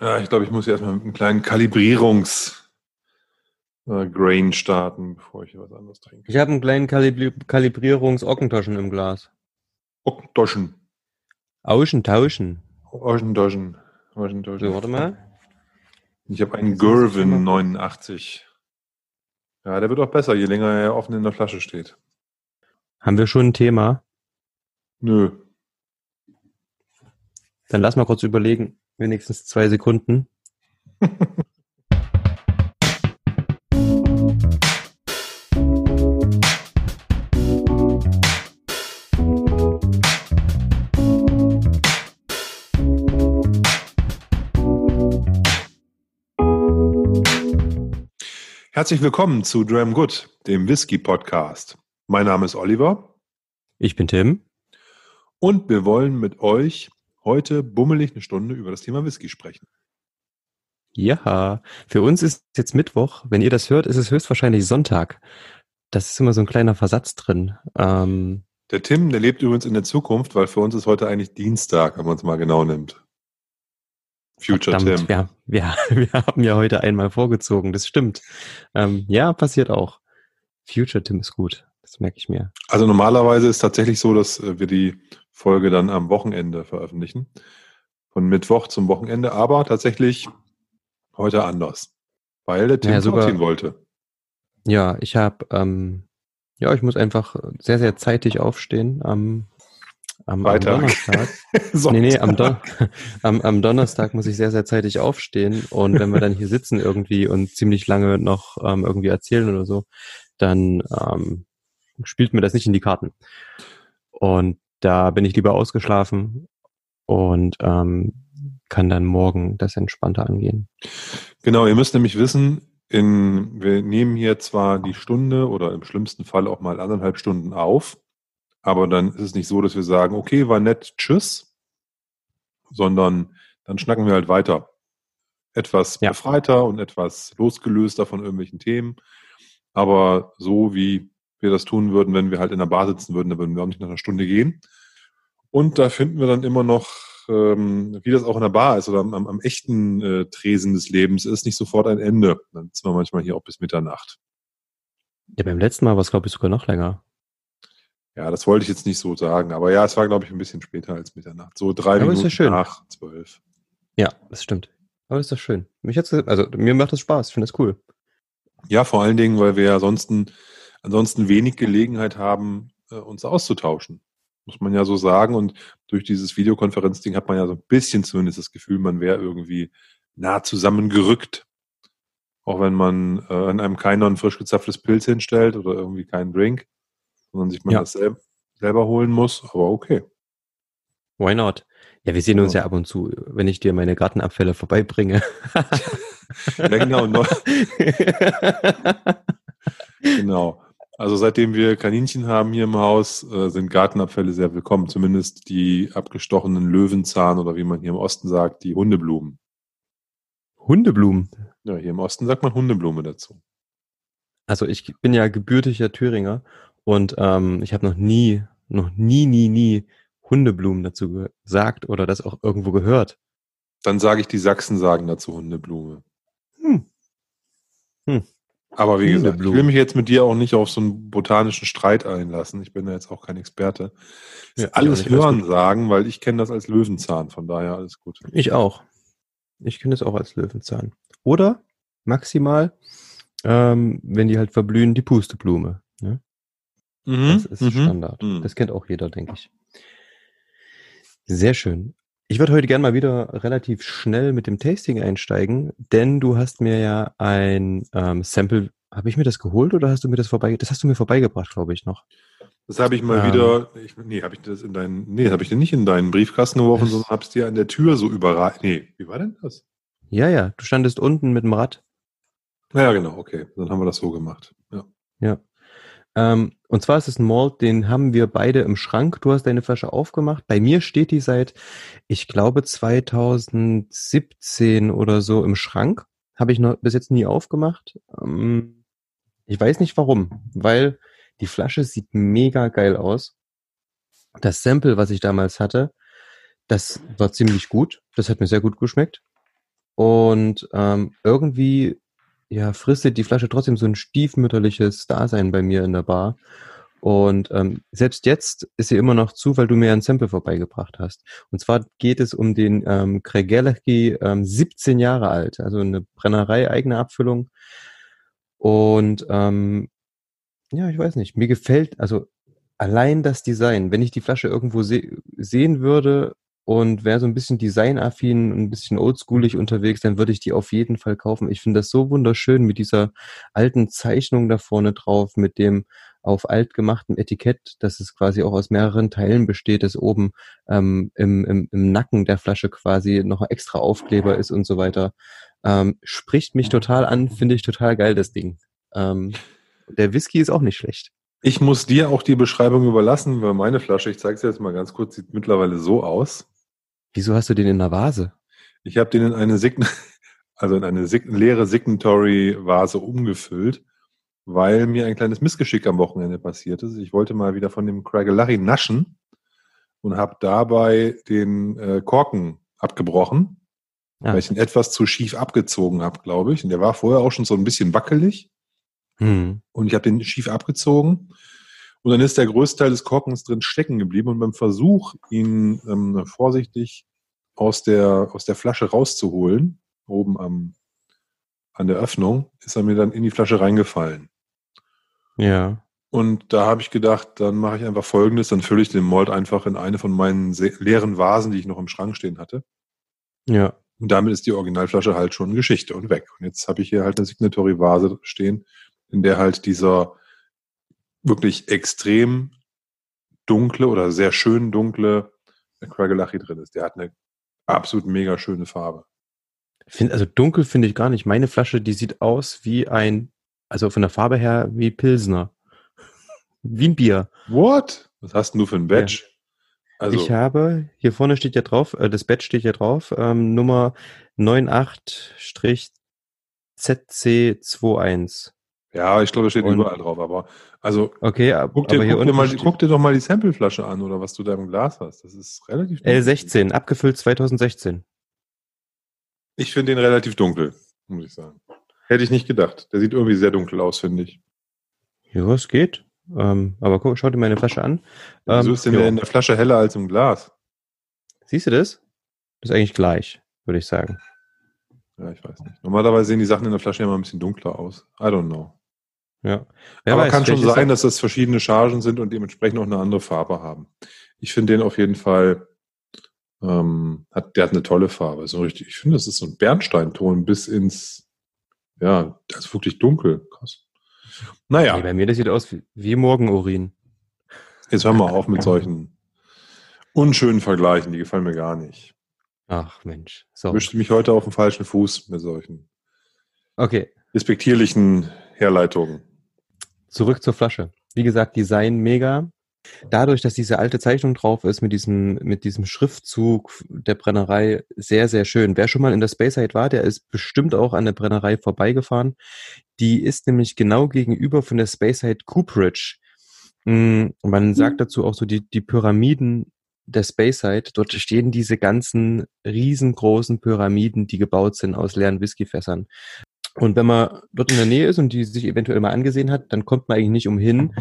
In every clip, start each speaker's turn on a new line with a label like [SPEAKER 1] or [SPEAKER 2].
[SPEAKER 1] Ja, ich glaube, ich muss erstmal mit einem kleinen Kalibrierungs-Grain äh, starten, bevor ich was anderes trinke.
[SPEAKER 2] Ich habe einen kleinen Kalibri Kalibrierungs-Ockentoschen im Glas.
[SPEAKER 1] Ockentoschen.
[SPEAKER 2] Auschentauschen.
[SPEAKER 1] Auschentoschen. Auschentoschen.
[SPEAKER 2] So, warte mal.
[SPEAKER 1] Ich habe einen Gervin 89. Ja, der wird auch besser, je länger er offen in der Flasche steht.
[SPEAKER 2] Haben wir schon ein Thema?
[SPEAKER 1] Nö.
[SPEAKER 2] Dann lass mal kurz überlegen. Wenigstens zwei Sekunden.
[SPEAKER 1] Herzlich willkommen zu Dram Good, dem Whisky Podcast. Mein Name ist Oliver.
[SPEAKER 2] Ich bin Tim.
[SPEAKER 1] Und wir wollen mit euch heute bummelig eine Stunde über das Thema Whisky sprechen.
[SPEAKER 2] Ja, für uns ist jetzt Mittwoch. Wenn ihr das hört, ist es höchstwahrscheinlich Sonntag. Das ist immer so ein kleiner Versatz drin. Ähm,
[SPEAKER 1] der Tim, der lebt übrigens in der Zukunft, weil für uns ist heute eigentlich Dienstag, wenn man es mal genau nimmt.
[SPEAKER 2] Future Verdammt, Tim. Wir, wir, wir haben ja heute einmal vorgezogen, das stimmt. Ähm, ja, passiert auch. Future Tim ist gut, das merke ich mir.
[SPEAKER 1] Also normalerweise ist tatsächlich so, dass äh, wir die Folge dann am Wochenende veröffentlichen. Von Mittwoch zum Wochenende, aber tatsächlich heute anders. Weil der Tim ja, sogar, wollte.
[SPEAKER 2] Ja, ich habe, ähm, ja, ich muss einfach sehr, sehr zeitig aufstehen am, am, am Donnerstag. nee, nee, am, Don am, am Donnerstag muss ich sehr, sehr zeitig aufstehen und wenn wir dann hier sitzen irgendwie und ziemlich lange noch ähm, irgendwie erzählen oder so, dann ähm, spielt mir das nicht in die Karten. Und da bin ich lieber ausgeschlafen und ähm, kann dann morgen das entspannter angehen.
[SPEAKER 1] Genau, ihr müsst nämlich wissen, in, wir nehmen hier zwar die Stunde oder im schlimmsten Fall auch mal anderthalb Stunden auf, aber dann ist es nicht so, dass wir sagen, okay, war nett, tschüss, sondern dann schnacken wir halt weiter. Etwas ja. befreiter und etwas losgelöster von irgendwelchen Themen, aber so wie wir das tun würden, wenn wir halt in der Bar sitzen würden, dann würden wir auch nicht nach einer Stunde gehen. Und da finden wir dann immer noch, ähm, wie das auch in der Bar ist oder am, am echten äh, Tresen des Lebens ist, nicht sofort ein Ende. Dann sitzen wir manchmal hier auch bis Mitternacht.
[SPEAKER 2] Ja, beim letzten Mal war es, glaube ich, sogar noch länger.
[SPEAKER 1] Ja, das wollte ich jetzt nicht so sagen. Aber ja, es war, glaube ich, ein bisschen später als Mitternacht. So drei
[SPEAKER 2] aber
[SPEAKER 1] Minuten
[SPEAKER 2] ja
[SPEAKER 1] nach zwölf.
[SPEAKER 2] Ja, das stimmt. Aber das ist doch schön. Mich hat's, also mir macht das Spaß. Ich finde das cool.
[SPEAKER 1] Ja, vor allen Dingen, weil wir ja ansonsten, ansonsten wenig Gelegenheit haben, äh, uns auszutauschen. Muss man ja so sagen. Und durch dieses Videokonferenzding hat man ja so ein bisschen zumindest das Gefühl, man wäre irgendwie nah zusammengerückt. Auch wenn man äh, an einem keiner ein frisch gezapftes Pilz hinstellt oder irgendwie keinen Drink, sondern sich man ja. das sel selber holen muss. Aber okay.
[SPEAKER 2] Why not? Ja, wir sehen uns ja ab und zu, wenn ich dir meine Gartenabfälle vorbeibringe.
[SPEAKER 1] ja, genau. genau. Also seitdem wir Kaninchen haben hier im Haus, äh, sind Gartenabfälle sehr willkommen. Zumindest die abgestochenen Löwenzahn oder wie man hier im Osten sagt, die Hundeblumen.
[SPEAKER 2] Hundeblumen?
[SPEAKER 1] Ja, hier im Osten sagt man Hundeblume dazu.
[SPEAKER 2] Also ich bin ja gebürtiger Thüringer und ähm, ich habe noch nie, noch nie, nie, nie Hundeblumen dazu gesagt oder das auch irgendwo gehört.
[SPEAKER 1] Dann sage ich, die Sachsen sagen dazu Hundeblume. Hm. Hm. Aber wie gesagt, ich will mich jetzt mit dir auch nicht auf so einen botanischen Streit einlassen. Ich bin ja jetzt auch kein Experte. Ja, alles hören sagen, weil ich kenne das als Löwenzahn, von daher alles gut.
[SPEAKER 2] Ich auch. Ich kenne das auch als Löwenzahn. Oder maximal, ähm, wenn die halt verblühen, die Pusteblume. Ne? Mhm, das ist mhm, Standard. Mhm. Das kennt auch jeder, denke ich. Sehr schön. Ich würde heute gerne mal wieder relativ schnell mit dem Tasting einsteigen, denn du hast mir ja ein ähm, Sample, habe ich mir das geholt oder hast du mir das vorbei, das hast du mir vorbeigebracht, glaube ich noch.
[SPEAKER 1] Das habe ich mal ähm, wieder, ich, nee, habe ich das in deinen, nee, habe ich dir nicht in deinen Briefkasten geworfen, sondern habe es dir an der Tür so überreicht. Nee, wie war denn das?
[SPEAKER 2] Ja, ja, du standest unten mit dem Rad.
[SPEAKER 1] Ja, genau, okay, dann haben wir das so gemacht. Ja.
[SPEAKER 2] Ja. Ähm, und zwar ist es ein Malt, den haben wir beide im Schrank. Du hast deine Flasche aufgemacht. Bei mir steht die seit, ich glaube, 2017 oder so im Schrank. Habe ich noch bis jetzt nie aufgemacht. Ähm, ich weiß nicht warum, weil die Flasche sieht mega geil aus. Das Sample, was ich damals hatte, das war ziemlich gut. Das hat mir sehr gut geschmeckt. Und ähm, irgendwie ja, fristet die Flasche trotzdem so ein stiefmütterliches Dasein bei mir in der Bar. Und ähm, selbst jetzt ist sie immer noch zu, weil du mir ein Sample vorbeigebracht hast. Und zwar geht es um den ähm, Kregelechki, ähm, 17 Jahre alt, also eine Brennerei, eigene Abfüllung. Und ähm, ja, ich weiß nicht, mir gefällt, also allein das Design, wenn ich die Flasche irgendwo se sehen würde und wäre so ein bisschen designaffin, ein bisschen oldschoolig unterwegs, dann würde ich die auf jeden Fall kaufen. Ich finde das so wunderschön mit dieser alten Zeichnung da vorne drauf, mit dem auf alt gemachten Etikett, dass es quasi auch aus mehreren Teilen besteht, dass oben ähm, im, im, im Nacken der Flasche quasi noch extra Aufkleber ist und so weiter. Ähm, spricht mich total an, finde ich total geil, das Ding. Ähm, der Whisky ist auch nicht schlecht.
[SPEAKER 1] Ich muss dir auch die Beschreibung überlassen, weil meine Flasche, ich zeige es jetzt mal ganz kurz, sieht mittlerweile so aus.
[SPEAKER 2] Wieso hast du den in der Vase?
[SPEAKER 1] Ich habe den in eine Sign also in eine Sign leere Signatory-Vase umgefüllt weil mir ein kleines Missgeschick am Wochenende passiert ist. Ich wollte mal wieder von dem Craigelary naschen und habe dabei den äh, Korken abgebrochen, ja. weil ich ihn etwas zu schief abgezogen habe, glaube ich. Und der war vorher auch schon so ein bisschen wackelig. Hm. Und ich habe den schief abgezogen. Und dann ist der größte Teil des Korkens drin stecken geblieben. Und beim Versuch, ihn ähm, vorsichtig aus der, aus der Flasche rauszuholen, oben am, an der Öffnung, ist er mir dann in die Flasche reingefallen.
[SPEAKER 2] Ja.
[SPEAKER 1] Und da habe ich gedacht, dann mache ich einfach Folgendes, dann fülle ich den Malt einfach in eine von meinen leeren Vasen, die ich noch im Schrank stehen hatte.
[SPEAKER 2] Ja.
[SPEAKER 1] Und damit ist die Originalflasche halt schon Geschichte und weg. Und jetzt habe ich hier halt eine Signatory-Vase stehen, in der halt dieser wirklich extrem dunkle oder sehr schön dunkle Cragalachi drin ist. Der hat eine absolut mega schöne Farbe.
[SPEAKER 2] Find, also dunkel finde ich gar nicht. Meine Flasche, die sieht aus wie ein also von der Farbe her wie Pilsner. Wie ein Bier.
[SPEAKER 1] What? Was hast du für ein Badge? Ja.
[SPEAKER 2] Also, ich habe, hier vorne steht ja drauf, äh, das Badge steht ja drauf, ähm, Nummer 98-ZC21.
[SPEAKER 1] Ja, ich glaube, es steht Und, überall drauf, aber also
[SPEAKER 2] okay,
[SPEAKER 1] guck, dir, guck, dir mal, guck dir doch mal die Sampleflasche an oder was du da im Glas hast. Das ist relativ
[SPEAKER 2] dunkel. L16, abgefüllt 2016.
[SPEAKER 1] Ich finde den relativ dunkel, muss ich sagen. Hätte ich nicht gedacht. Der sieht irgendwie sehr dunkel aus, finde ich.
[SPEAKER 2] Ja, es geht. Ähm, aber guck, schau dir meine Flasche an.
[SPEAKER 1] Ähm, Wieso ist denn in der Flasche heller als im Glas?
[SPEAKER 2] Siehst du das? Das ist eigentlich gleich, würde ich sagen.
[SPEAKER 1] Ja, ich weiß nicht. Normalerweise sehen die Sachen in der Flasche immer ein bisschen dunkler aus. I don't know.
[SPEAKER 2] Ja.
[SPEAKER 1] Wer Aber weiß, kann schon sein, dass das verschiedene Chargen sind und dementsprechend auch eine andere Farbe haben. Ich finde den auf jeden Fall, ähm, hat, der hat eine tolle Farbe. So richtig, ich finde, das ist so ein Bernsteinton bis ins ja, das ist wirklich dunkel. Krass.
[SPEAKER 2] Naja. Nee, bei mir, das sieht aus wie, wie Morgenurin.
[SPEAKER 1] Jetzt hören wir auf mit solchen unschönen Vergleichen, die gefallen mir gar nicht.
[SPEAKER 2] Ach Mensch.
[SPEAKER 1] So. Ich wischte mich heute auf den falschen Fuß mit solchen
[SPEAKER 2] okay.
[SPEAKER 1] respektierlichen Herleitungen.
[SPEAKER 2] Zurück zur Flasche. Wie gesagt, Design mega. Dadurch, dass diese alte Zeichnung drauf ist mit diesem, mit diesem Schriftzug der Brennerei, sehr, sehr schön. Wer schon mal in der Speyside war, der ist bestimmt auch an der Brennerei vorbeigefahren. Die ist nämlich genau gegenüber von der Speyside Cooperage. Hm, man mhm. sagt dazu auch so die, die Pyramiden der Speyside. Dort stehen diese ganzen riesengroßen Pyramiden, die gebaut sind aus leeren Whiskyfässern. Und wenn man dort in der Nähe ist und die sich eventuell mal angesehen hat, dann kommt man eigentlich nicht umhin,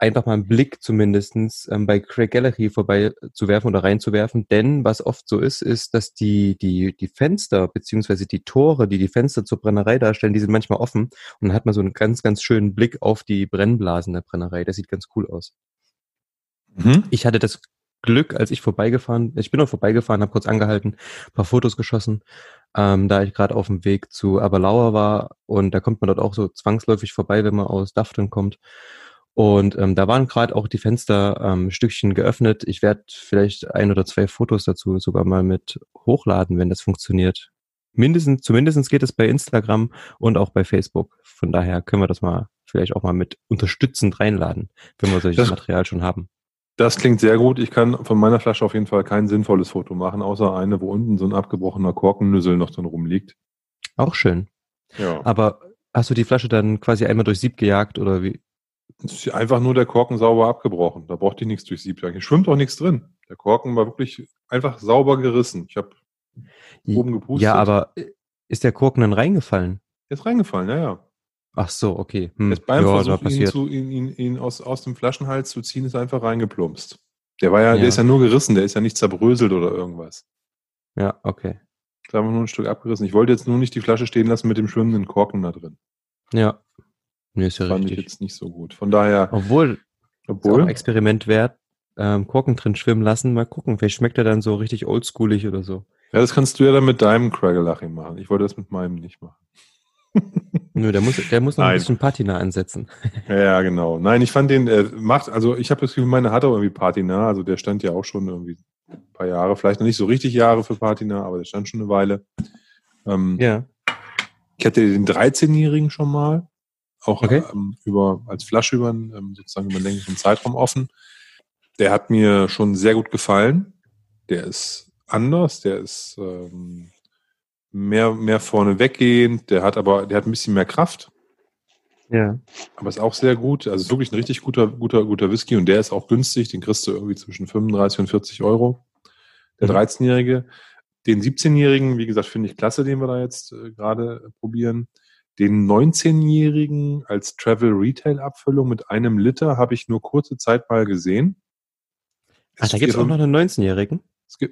[SPEAKER 2] einfach mal einen Blick zumindestens ähm, bei Craig Gallery vorbei zu werfen oder reinzuwerfen. Denn was oft so ist, ist, dass die, die, die Fenster beziehungsweise die Tore, die die Fenster zur Brennerei darstellen, die sind manchmal offen. Und dann hat man so einen ganz, ganz schönen Blick auf die Brennblasen der Brennerei. Das sieht ganz cool aus. Mhm. Ich hatte das Glück, als ich vorbeigefahren, ich bin auch vorbeigefahren, habe kurz angehalten, paar Fotos geschossen, ähm, da ich gerade auf dem Weg zu Aberlauer war und da kommt man dort auch so zwangsläufig vorbei, wenn man aus Dafton kommt. Und ähm, da waren gerade auch die Fenster ähm, Stückchen geöffnet. Ich werde vielleicht ein oder zwei Fotos dazu sogar mal mit hochladen, wenn das funktioniert. Mindestens, zumindest geht es bei Instagram und auch bei Facebook. Von daher können wir das mal vielleicht auch mal mit unterstützend reinladen, wenn wir solches das, Material schon haben.
[SPEAKER 1] Das klingt sehr gut. Ich kann von meiner Flasche auf jeden Fall kein sinnvolles Foto machen, außer eine, wo unten so ein abgebrochener Korkennüssel noch drin rumliegt.
[SPEAKER 2] Auch schön. Ja. Aber hast du die Flasche dann quasi einmal durch Sieb gejagt oder wie?
[SPEAKER 1] Es ist einfach nur der Korken sauber abgebrochen. Da brauchte ich nichts durch Sieb. Hier schwimmt auch nichts drin. Der Korken war wirklich einfach sauber gerissen. Ich habe
[SPEAKER 2] Oben gepustet. Ja, aber äh, ist der Korken dann reingefallen?
[SPEAKER 1] Der ist reingefallen, ja, ja.
[SPEAKER 2] Ach so, okay.
[SPEAKER 1] Hm. Jetzt beim ja, Versuch, ihn, zu, ihn, ihn, ihn aus, aus dem Flaschenhals zu ziehen, ist einfach reingeplumpst. Der war ja, ja, der ist ja nur gerissen, der ist ja nicht zerbröselt oder irgendwas.
[SPEAKER 2] Ja, okay.
[SPEAKER 1] Da haben wir nur ein Stück abgerissen. Ich wollte jetzt nur nicht die Flasche stehen lassen mit dem schwimmenden Korken da drin.
[SPEAKER 2] Ja. Nee, ist
[SPEAKER 1] ja Fand richtig. ich jetzt nicht so gut. Von daher.
[SPEAKER 2] Obwohl, obwohl. Experiment wert, ähm, Korken drin schwimmen lassen. Mal gucken. Vielleicht schmeckt er dann so richtig oldschoolig oder so.
[SPEAKER 1] Ja, das kannst du ja dann mit deinem Craggelaching machen. Ich wollte das mit meinem nicht machen.
[SPEAKER 2] Nö, der muss, der muss noch Nein. ein bisschen Patina ansetzen.
[SPEAKER 1] Ja, genau. Nein, ich fand den, äh, macht, also ich habe das Gefühl, meine hat auch irgendwie Patina. Also der stand ja auch schon irgendwie ein paar Jahre, vielleicht noch nicht so richtig Jahre für Patina, aber der stand schon eine Weile. Ähm, ja. Ich hatte den 13-Jährigen schon mal, auch okay. ähm, über, als Flasche über, ähm, sozusagen über einen längeren Zeitraum offen. Der hat mir schon sehr gut gefallen. Der ist anders, der ist ähm, mehr, mehr vorne weggehend, der hat aber, der hat ein bisschen mehr Kraft.
[SPEAKER 2] Ja.
[SPEAKER 1] Aber ist auch sehr gut. Also ist wirklich ein richtig guter, guter, guter Whisky und der ist auch günstig. Den kriegst du irgendwie zwischen 35 und 40 Euro. Der 13-Jährige. Mhm. Den 17-Jährigen, wie gesagt, finde ich klasse, den wir da jetzt äh, gerade probieren. Den 19-Jährigen als Travel Retail Abfüllung mit einem Liter habe ich nur kurze Zeit mal gesehen.
[SPEAKER 2] Ach, da gibt es auch noch einen 19-Jährigen?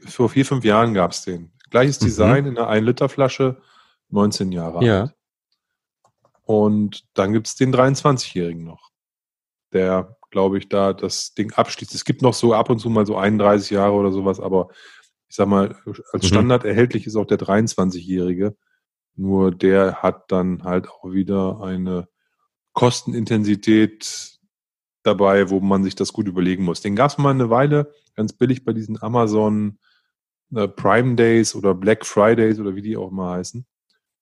[SPEAKER 1] Vor vier, fünf Jahren gab es den. Gleiches mhm. Design in einer 1-Liter-Flasche, 19 Jahre
[SPEAKER 2] ja. alt.
[SPEAKER 1] Und dann gibt es den 23-Jährigen noch, der, glaube ich, da das Ding abschließt. Es gibt noch so ab und zu mal so 31 Jahre oder sowas, aber ich sag mal, als mhm. Standard erhältlich ist auch der 23-Jährige. Nur der hat dann halt auch wieder eine Kostenintensität dabei, wo man sich das gut überlegen muss. Den gab es mal eine Weile ganz billig bei diesen Amazon Prime Days oder Black Fridays oder wie die auch mal heißen.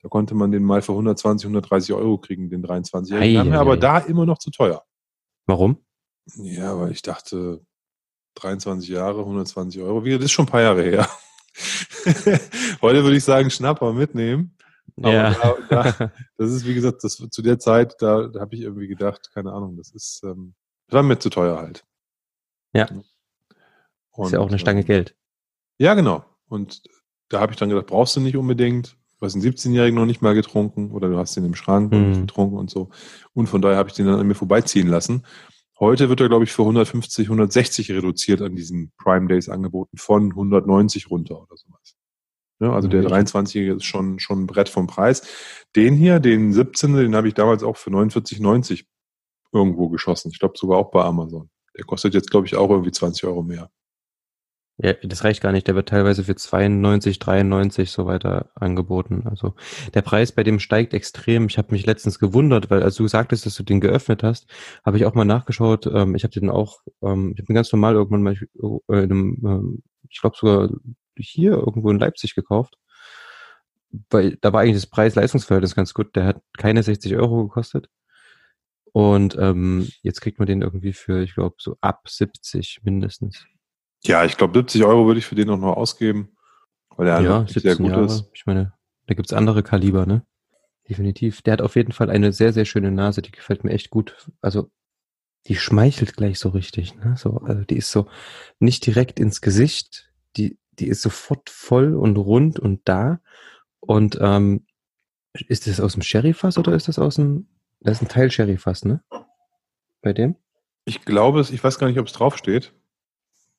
[SPEAKER 1] Da konnte man den mal für 120, 130 Euro kriegen, den 23 Den haben wir aber da immer noch zu teuer.
[SPEAKER 2] Warum?
[SPEAKER 1] Ja, weil ich dachte, 23 Jahre, 120 Euro. Wie, das ist schon ein paar Jahre her. Heute würde ich sagen, Schnapper mitnehmen.
[SPEAKER 2] Aber ja.
[SPEAKER 1] da, da, das ist, wie gesagt, das, zu der Zeit, da, da habe ich irgendwie gedacht, keine Ahnung, das ist, ähm, das war mir zu teuer halt.
[SPEAKER 2] Ja. Und, ist ja auch eine Stange ähm, Geld.
[SPEAKER 1] Ja, genau. Und da habe ich dann gedacht, brauchst du nicht unbedingt. Du hast einen 17-Jährigen noch nicht mal getrunken oder du hast ihn im Schrank mhm. getrunken und so. Und von daher habe ich den dann an mir vorbeiziehen lassen. Heute wird er, glaube ich, für 150, 160 reduziert an diesen Prime Days angeboten, von 190 runter oder sowas. Ja, also der 23-Jährige ist schon, schon ein Brett vom Preis. Den hier, den 17. Den habe ich damals auch für 49,90 irgendwo geschossen. Ich glaube sogar auch bei Amazon. Der kostet jetzt, glaube ich, auch irgendwie 20 Euro mehr.
[SPEAKER 2] Ja, das reicht gar nicht. Der wird teilweise für 92, 93 so weiter angeboten. Also der Preis bei dem steigt extrem. Ich habe mich letztens gewundert, weil als du sagtest, dass du den geöffnet hast, habe ich auch mal nachgeschaut. Ähm, ich habe den auch, ähm, ich habe den ganz normal irgendwann mal äh, in einem, ähm, ich glaube sogar hier irgendwo in Leipzig gekauft. Weil da war eigentlich das Preis-Leistungsverhältnis ganz gut. Der hat keine 60 Euro gekostet. Und ähm, jetzt kriegt man den irgendwie für, ich glaube, so ab 70 mindestens.
[SPEAKER 1] Ja, ich glaube, 70 Euro würde ich für den auch noch ausgeben, weil er
[SPEAKER 2] ja, sehr gut Jahre. ist. Ich meine, da gibt's andere Kaliber, ne? Definitiv. Der hat auf jeden Fall eine sehr, sehr schöne Nase, die gefällt mir echt gut. Also, die schmeichelt gleich so richtig, ne? So, also die ist so nicht direkt ins Gesicht, die, die ist sofort voll und rund und da. Und ähm, ist das aus dem Sherryfass oder ist das aus dem. Das ist ein Teil Sherryfass, ne? Bei dem?
[SPEAKER 1] Ich glaube es, ich weiß gar nicht, ob es draufsteht.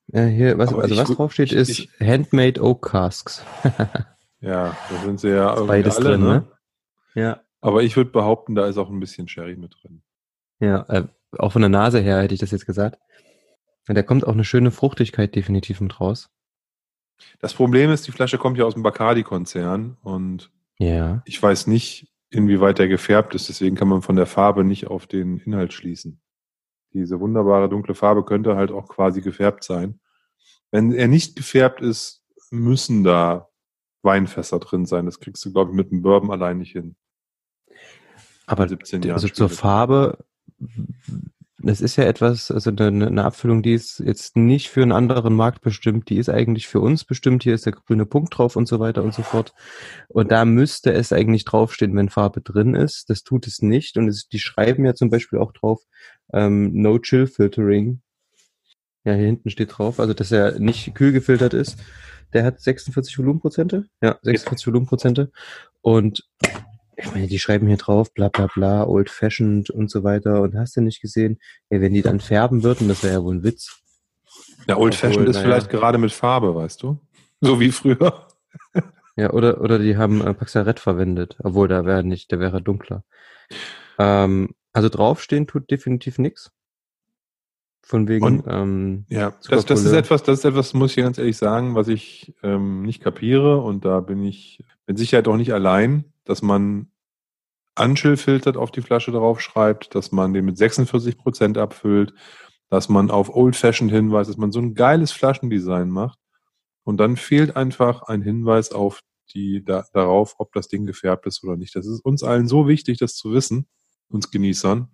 [SPEAKER 2] Ja, hier, was, also ich, was draufsteht, ist ich, Handmade Oak Casks.
[SPEAKER 1] ja, da sind sie ja
[SPEAKER 2] irgendwie Beides alle, drin, ne? ne?
[SPEAKER 1] Ja. Aber ich würde behaupten, da ist auch ein bisschen Sherry mit drin.
[SPEAKER 2] Ja, äh, auch von der Nase her hätte ich das jetzt gesagt. Und da kommt auch eine schöne Fruchtigkeit definitiv mit raus.
[SPEAKER 1] Das Problem ist, die Flasche kommt ja aus dem Bacardi-Konzern und
[SPEAKER 2] ja.
[SPEAKER 1] ich weiß nicht, inwieweit der gefärbt ist. Deswegen kann man von der Farbe nicht auf den Inhalt schließen. Diese wunderbare dunkle Farbe könnte halt auch quasi gefärbt sein. Wenn er nicht gefärbt ist, müssen da Weinfässer drin sein. Das kriegst du, glaube ich, mit dem Bourbon allein nicht hin.
[SPEAKER 2] Aber 17 Jahren also zur Farbe, das ist ja etwas, also eine, eine, Abfüllung, die ist jetzt nicht für einen anderen Markt bestimmt, die ist eigentlich für uns bestimmt. Hier ist der grüne Punkt drauf und so weiter und so fort. Und da müsste es eigentlich draufstehen, wenn Farbe drin ist. Das tut es nicht. Und es, die schreiben ja zum Beispiel auch drauf, ähm, No Chill Filtering. Ja, hier hinten steht drauf, also dass er nicht kühl gefiltert ist. der hat 46 Volumenprozente. Ja, 46 ja. Volumenprozente. Und ich meine, die schreiben hier drauf, bla bla bla, old fashioned und so weiter. Und hast du nicht gesehen, ey, wenn die dann färben würden, das wäre ja wohl ein Witz.
[SPEAKER 1] Ja, old fashioned ist vielleicht gerade mit Farbe, weißt du? So wie früher.
[SPEAKER 2] Ja, oder, oder die haben äh, Paxaret verwendet, obwohl da wäre nicht, der wäre dunkler. Ähm, also draufstehen tut definitiv nichts. Von wegen. Und,
[SPEAKER 1] ähm, ja, das, das ist etwas, das ist etwas, muss ich ganz ehrlich sagen, was ich ähm, nicht kapiere und da bin ich mit Sicherheit auch nicht allein, dass man Anschillfiltert auf die Flasche draufschreibt, dass man den mit 46 Prozent abfüllt, dass man auf Old Fashioned hinweist, dass man so ein geiles Flaschendesign macht und dann fehlt einfach ein Hinweis auf die da, darauf, ob das Ding gefärbt ist oder nicht. Das ist uns allen so wichtig, das zu wissen, uns Genießern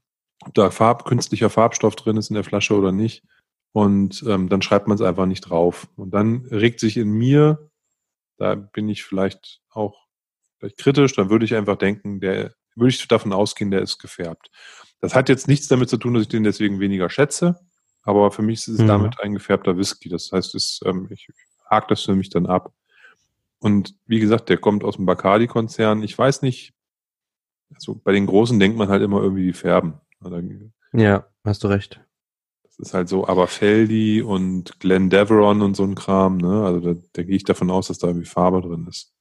[SPEAKER 1] ob da Farb, künstlicher Farbstoff drin ist in der Flasche oder nicht. Und ähm, dann schreibt man es einfach nicht drauf. Und dann regt sich in mir, da bin ich vielleicht auch vielleicht kritisch, dann würde ich einfach denken, der würde ich davon ausgehen, der ist gefärbt. Das hat jetzt nichts damit zu tun, dass ich den deswegen weniger schätze, aber für mich ist es mhm. damit ein gefärbter Whisky. Das heißt, es, ähm, ich hake das für mich dann ab. Und wie gesagt, der kommt aus dem Bacardi-Konzern. Ich weiß nicht, also bei den Großen denkt man halt immer irgendwie, die färben.
[SPEAKER 2] Ja, hast du recht.
[SPEAKER 1] Das ist halt so Aberfeldi und Glenn Deveron und so ein Kram, ne? Also da, da gehe ich davon aus, dass da irgendwie Farbe drin ist.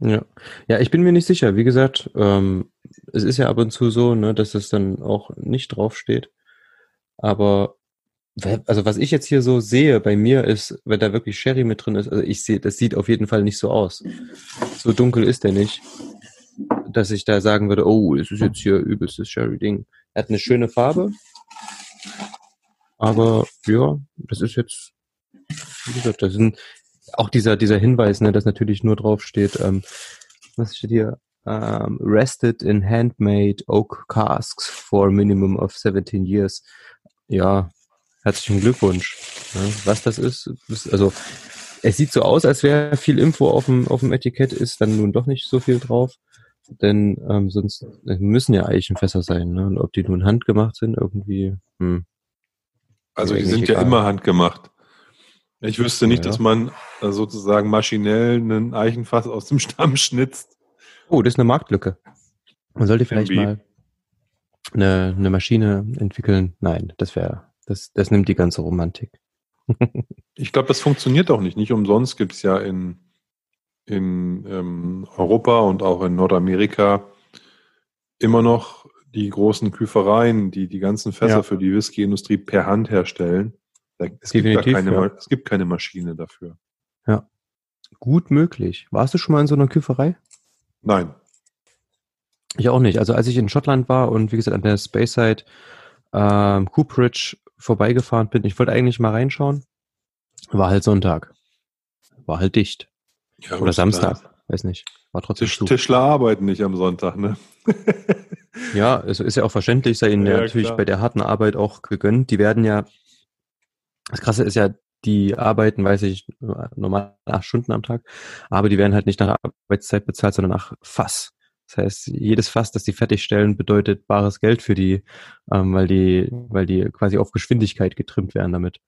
[SPEAKER 2] Ja, ja, ich bin mir nicht sicher. Wie gesagt, ähm, es ist ja ab und zu so, ne, dass es dann auch nicht draufsteht. Aber also was ich jetzt hier so sehe bei mir ist, wenn da wirklich Sherry mit drin ist, also ich sehe, das sieht auf jeden Fall nicht so aus. So dunkel ist der nicht dass ich da sagen würde, oh, es ist jetzt hier übelstes Sherry-Ding. Er hat eine schöne Farbe, aber ja, das ist jetzt, wie gesagt, das sind auch dieser, dieser Hinweis, ne, dass natürlich nur drauf steht, ähm, was steht hier? Um, ähm, rested in handmade oak casks for a minimum of 17 years. Ja, herzlichen Glückwunsch. Ne? Was das ist, ist, also es sieht so aus, als wäre viel Info auf dem, auf dem Etikett, ist dann nun doch nicht so viel drauf. Denn ähm, sonst müssen ja Eichenfässer sein. Ne? Und ob die nun handgemacht sind, irgendwie. Hm.
[SPEAKER 1] Also die sind egal. ja immer handgemacht. Ich wüsste nicht, ja, dass man äh, sozusagen maschinell einen Eichenfass aus dem Stamm schnitzt.
[SPEAKER 2] Oh, das ist eine Marktlücke. Man sollte vielleicht Irgendwie. mal eine, eine Maschine entwickeln. Nein, das wäre, das, das nimmt die ganze Romantik.
[SPEAKER 1] ich glaube, das funktioniert auch nicht. Nicht umsonst gibt es ja in in ähm, Europa und auch in Nordamerika immer noch die großen Küfereien, die die ganzen Fässer ja. für die Whisky-Industrie per Hand herstellen. Es gibt, keine, ja. es gibt keine Maschine dafür.
[SPEAKER 2] Ja. Gut möglich. Warst du schon mal in so einer Küferei?
[SPEAKER 1] Nein.
[SPEAKER 2] Ich auch nicht. Also als ich in Schottland war und wie gesagt an der Speyside ähm, Cooperage vorbeigefahren bin, ich wollte eigentlich mal reinschauen, war halt Sonntag. War halt dicht. Ja, Oder Samstag, klar. weiß nicht. War trotzdem
[SPEAKER 1] Tisch, Tischler arbeiten nicht am Sonntag, ne?
[SPEAKER 2] ja, es ist ja auch verständlich, sei ihnen ja natürlich klar. bei der harten Arbeit auch gegönnt. Die werden ja, das Krasse ist ja, die arbeiten, weiß ich, normal acht Stunden am Tag, aber die werden halt nicht nach Arbeitszeit bezahlt, sondern nach Fass. Das heißt, jedes Fass, das die fertigstellen, bedeutet bares Geld für die, ähm, weil die, weil die quasi auf Geschwindigkeit getrimmt werden damit.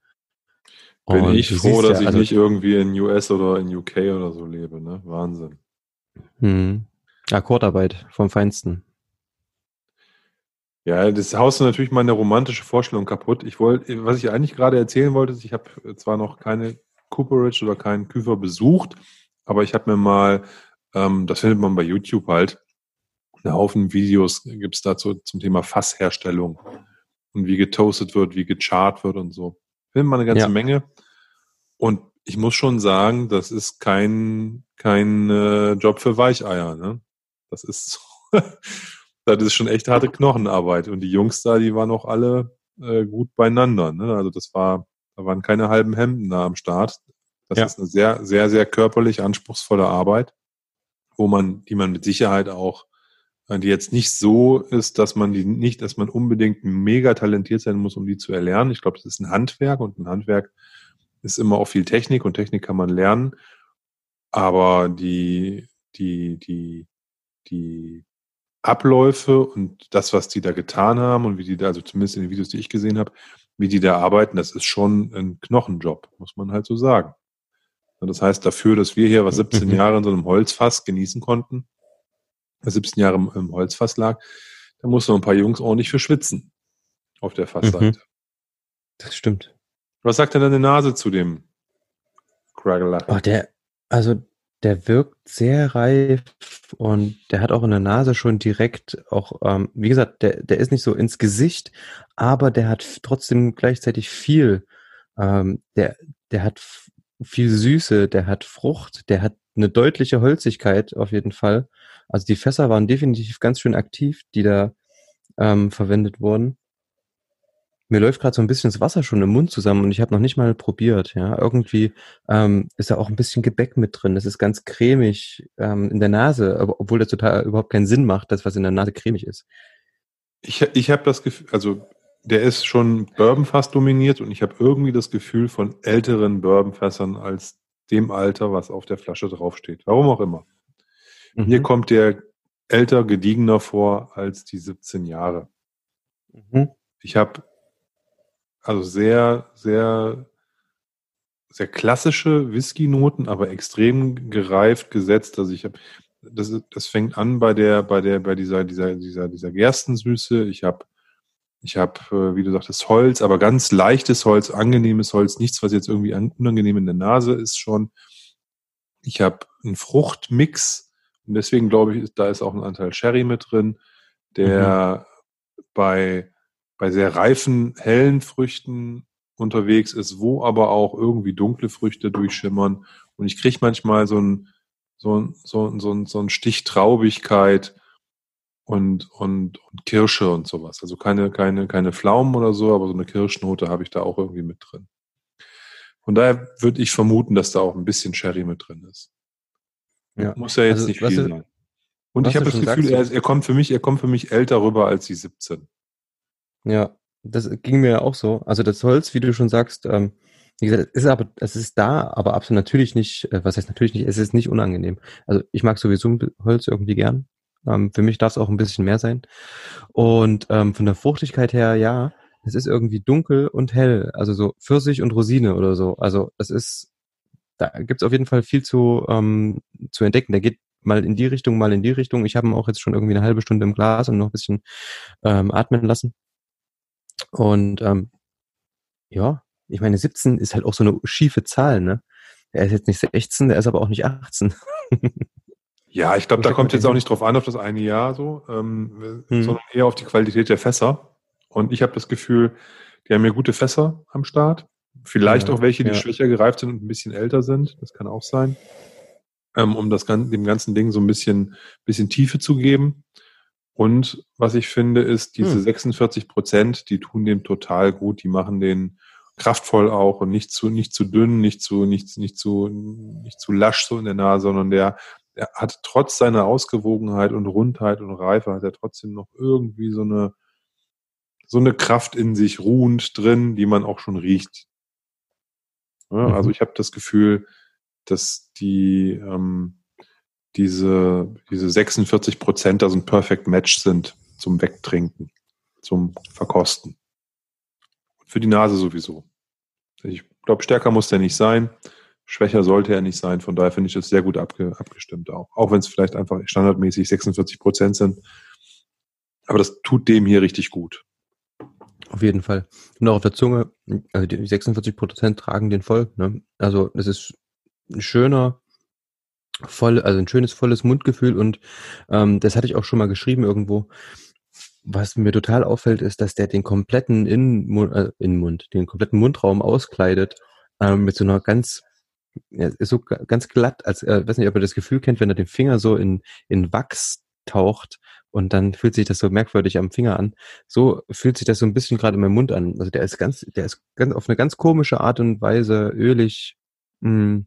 [SPEAKER 1] Bin und ich froh, dass ja, ich also, nicht irgendwie in US oder in UK oder so lebe, ne? Wahnsinn.
[SPEAKER 2] Hm. Akkordarbeit vom Feinsten.
[SPEAKER 1] Ja, das haust du natürlich meine romantische Vorstellung kaputt. Ich wollte, was ich eigentlich gerade erzählen wollte, ist, ich habe zwar noch keine Cooperage oder keinen Küfer besucht, aber ich habe mir mal, ähm, das findet man bei YouTube halt, einen Haufen Videos gibt es dazu zum Thema Fassherstellung und wie getoastet wird, wie gechart wird und so. Film mal eine ganze ja. Menge. Und ich muss schon sagen, das ist kein, kein äh, Job für Weicheier. Ne? Das ist, das ist schon echt harte Knochenarbeit. Und die Jungs da, die waren auch alle äh, gut beieinander. Ne? Also das war, da waren keine halben Hemden da am Start. Das ja. ist eine sehr, sehr, sehr körperlich anspruchsvolle Arbeit, wo man, die man mit Sicherheit auch die jetzt nicht so ist, dass man die nicht, dass man unbedingt mega talentiert sein muss, um die zu erlernen. Ich glaube, das ist ein Handwerk und ein Handwerk ist immer auch viel Technik und Technik kann man lernen. Aber die, die, die, die Abläufe und das, was die da getan haben und wie die da, also zumindest in den Videos, die ich gesehen habe, wie die da arbeiten, das ist schon ein Knochenjob, muss man halt so sagen. Das heißt, dafür, dass wir hier was 17 mhm. Jahre in so einem Holzfass genießen konnten, 17 Jahre im, im Holzfass lag, da mussten ein paar Jungs ordentlich für schwitzen auf der Fassseite. Mhm.
[SPEAKER 2] Das stimmt.
[SPEAKER 1] Was sagt denn deine Nase zu dem Craggle
[SPEAKER 2] Oh, der, also der wirkt sehr reif und der hat auch in der Nase schon direkt auch, ähm, wie gesagt, der, der ist nicht so ins Gesicht, aber der hat trotzdem gleichzeitig viel. Ähm, der, der hat viel Süße, der hat Frucht, der hat eine deutliche Holzigkeit auf jeden Fall. Also die Fässer waren definitiv ganz schön aktiv, die da ähm, verwendet wurden mir läuft gerade so ein bisschen das Wasser schon im Mund zusammen und ich habe noch nicht mal probiert. Ja, irgendwie ähm, ist da auch ein bisschen Gebäck mit drin. Das ist ganz cremig ähm, in der Nase, obwohl das total überhaupt keinen Sinn macht, dass was in der Nase cremig ist.
[SPEAKER 1] Ich, ich habe das Gefühl, also der ist schon Bourbonfass dominiert und ich habe irgendwie das Gefühl von älteren Bourbonfässern als dem Alter, was auf der Flasche draufsteht. Warum auch immer. Mhm. Hier kommt der älter, gediegener vor als die 17 Jahre. Mhm. Ich habe also sehr, sehr, sehr klassische Whisky-Noten, aber extrem gereift gesetzt. Also ich habe, das, das fängt an bei der, bei der, bei dieser, dieser, dieser, dieser Gerstensüße. Ich habe, ich habe, äh, wie du sagtest, Holz, aber ganz leichtes Holz, angenehmes Holz, nichts, was jetzt irgendwie unangenehm in der Nase ist schon. Ich habe einen Fruchtmix und deswegen glaube ich, da ist auch ein Anteil Sherry mit drin, der mhm. bei bei sehr reifen, hellen Früchten unterwegs ist, wo aber auch irgendwie dunkle Früchte durchschimmern. Und ich kriege manchmal so ein, so ein, so ein, so ein, so ein Stich Traubigkeit und, und, und Kirsche und sowas. Also keine, keine, keine Pflaumen oder so, aber so eine Kirschnote habe ich da auch irgendwie mit drin. Von daher würde ich vermuten, dass da auch ein bisschen Sherry mit drin ist. Ja. Muss ja jetzt also, nicht viel sein. Und ich habe das Gefühl, er, er, kommt für mich, er kommt für mich älter rüber als die 17.
[SPEAKER 2] Ja, das ging mir auch so. Also das Holz, wie du schon sagst, ähm, wie gesagt, es ist aber, es ist da, aber absolut natürlich nicht, äh, was heißt natürlich nicht, es ist nicht unangenehm. Also ich mag sowieso Holz irgendwie gern. Ähm, für mich darf es auch ein bisschen mehr sein. Und ähm, von der Fruchtigkeit her, ja, es ist irgendwie dunkel und hell, also so Pfirsich und Rosine oder so. Also das ist, da gibt's auf jeden Fall viel zu, ähm, zu entdecken. Der geht mal in die Richtung, mal in die Richtung. Ich habe ihn auch jetzt schon irgendwie eine halbe Stunde im Glas und noch ein bisschen ähm, atmen lassen. Und ähm, ja, ich meine, 17 ist halt auch so eine schiefe Zahl, ne? Er ist jetzt nicht 16, der ist aber auch nicht 18.
[SPEAKER 1] ja, ich glaube, da kommt jetzt auch nicht drauf an, auf das eine Jahr so, ähm, hm. sondern eher auf die Qualität der Fässer. Und ich habe das Gefühl, die haben ja gute Fässer am Start. Vielleicht ja, auch welche, die ja. schwächer gereift sind und ein bisschen älter sind. Das kann auch sein. Ähm, um das dem ganzen Ding so ein bisschen, bisschen Tiefe zu geben. Und was ich finde, ist, diese hm. 46 Prozent, die tun dem total gut, die machen den kraftvoll auch und nicht zu, nicht zu dünn, nicht zu, nicht, nicht zu, nicht zu lasch so in der Nase, sondern der, der hat trotz seiner Ausgewogenheit und Rundheit und Reife hat er trotzdem noch irgendwie so eine, so eine Kraft in sich ruhend drin, die man auch schon riecht. Ja, mhm. Also ich habe das Gefühl, dass die, ähm, diese, diese 46 Prozent da so ein Perfect Match sind zum Wegtrinken, zum Verkosten. Für die Nase sowieso. Ich glaube, stärker muss der nicht sein. Schwächer sollte er nicht sein. Von daher finde ich das sehr gut abge, abgestimmt auch. Auch wenn es vielleicht einfach standardmäßig 46 Prozent sind. Aber das tut dem hier richtig gut.
[SPEAKER 2] Auf jeden Fall. Und auch auf der Zunge, also die 46 Prozent tragen den voll. Ne? Also es ist ein schöner, voll, also ein schönes, volles Mundgefühl und ähm, das hatte ich auch schon mal geschrieben irgendwo. Was mir total auffällt, ist, dass der den kompletten Innenmund, äh, Innenmund den kompletten Mundraum auskleidet ähm, mit so einer ganz, ja, ist so ganz glatt, als, äh, weiß nicht, ob ihr das Gefühl kennt, wenn er den Finger so in, in Wachs taucht und dann fühlt sich das so merkwürdig am Finger an. So fühlt sich das so ein bisschen gerade in meinem Mund an. Also der ist ganz, der ist ganz auf eine ganz komische Art und Weise ölig, mh, mm,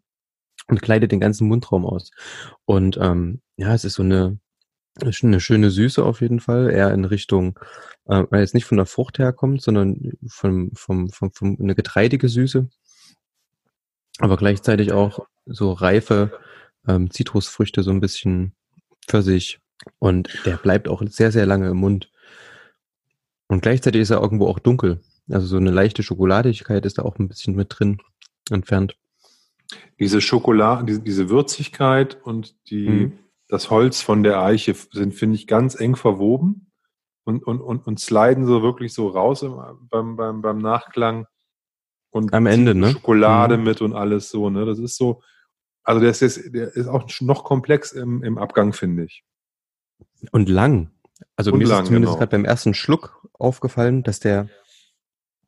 [SPEAKER 2] und kleidet den ganzen Mundraum aus. Und ähm, ja, es ist so eine, eine schöne Süße auf jeden Fall, eher in Richtung, äh, weil jetzt nicht von der Frucht herkommt, sondern vom, vom, vom, vom eine getreidige Süße, aber gleichzeitig auch so reife ähm, Zitrusfrüchte, so ein bisschen für sich. Und der bleibt auch sehr, sehr lange im Mund. Und gleichzeitig ist er irgendwo auch dunkel. Also so eine leichte Schokoladigkeit ist da auch ein bisschen mit drin entfernt.
[SPEAKER 1] Diese Schokolade, diese, diese Würzigkeit und die, mhm. das Holz von der Eiche sind, finde ich, ganz eng verwoben und, und, und, und sliden so wirklich so raus im, beim, beim, beim Nachklang.
[SPEAKER 2] Und am Ende, ne?
[SPEAKER 1] Schokolade mhm. mit und alles so, ne? Das ist so, also der ist, der ist auch noch komplex im, im Abgang, finde ich.
[SPEAKER 2] Und lang. Also und mir lang, ist zumindest genau. gerade beim ersten Schluck aufgefallen, dass der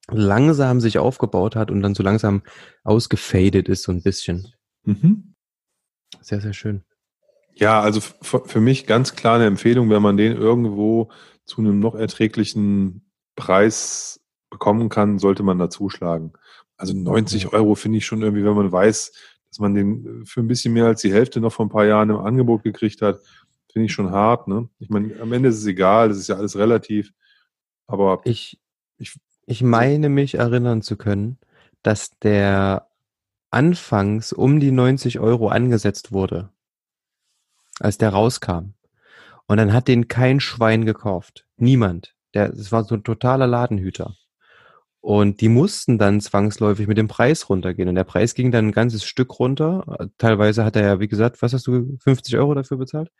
[SPEAKER 2] langsam sich aufgebaut hat und dann so langsam ausgefadet ist, so ein bisschen. Mhm. Sehr, sehr schön.
[SPEAKER 1] Ja, also für mich ganz klar eine Empfehlung, wenn man den irgendwo zu einem noch erträglichen Preis bekommen kann, sollte man da zuschlagen. Also 90 Euro finde ich schon irgendwie, wenn man weiß, dass man den für ein bisschen mehr als die Hälfte noch vor ein paar Jahren im Angebot gekriegt hat, finde ich schon hart. Ne? Ich meine, am Ende ist es egal, das ist ja alles relativ. Aber
[SPEAKER 2] ich, ich ich meine mich erinnern zu können, dass der anfangs um die 90 Euro angesetzt wurde, als der rauskam. Und dann hat den kein Schwein gekauft. Niemand. Der, es war so ein totaler Ladenhüter. Und die mussten dann zwangsläufig mit dem Preis runtergehen. Und der Preis ging dann ein ganzes Stück runter. Teilweise hat er ja, wie gesagt, was hast du, 50 Euro dafür bezahlt?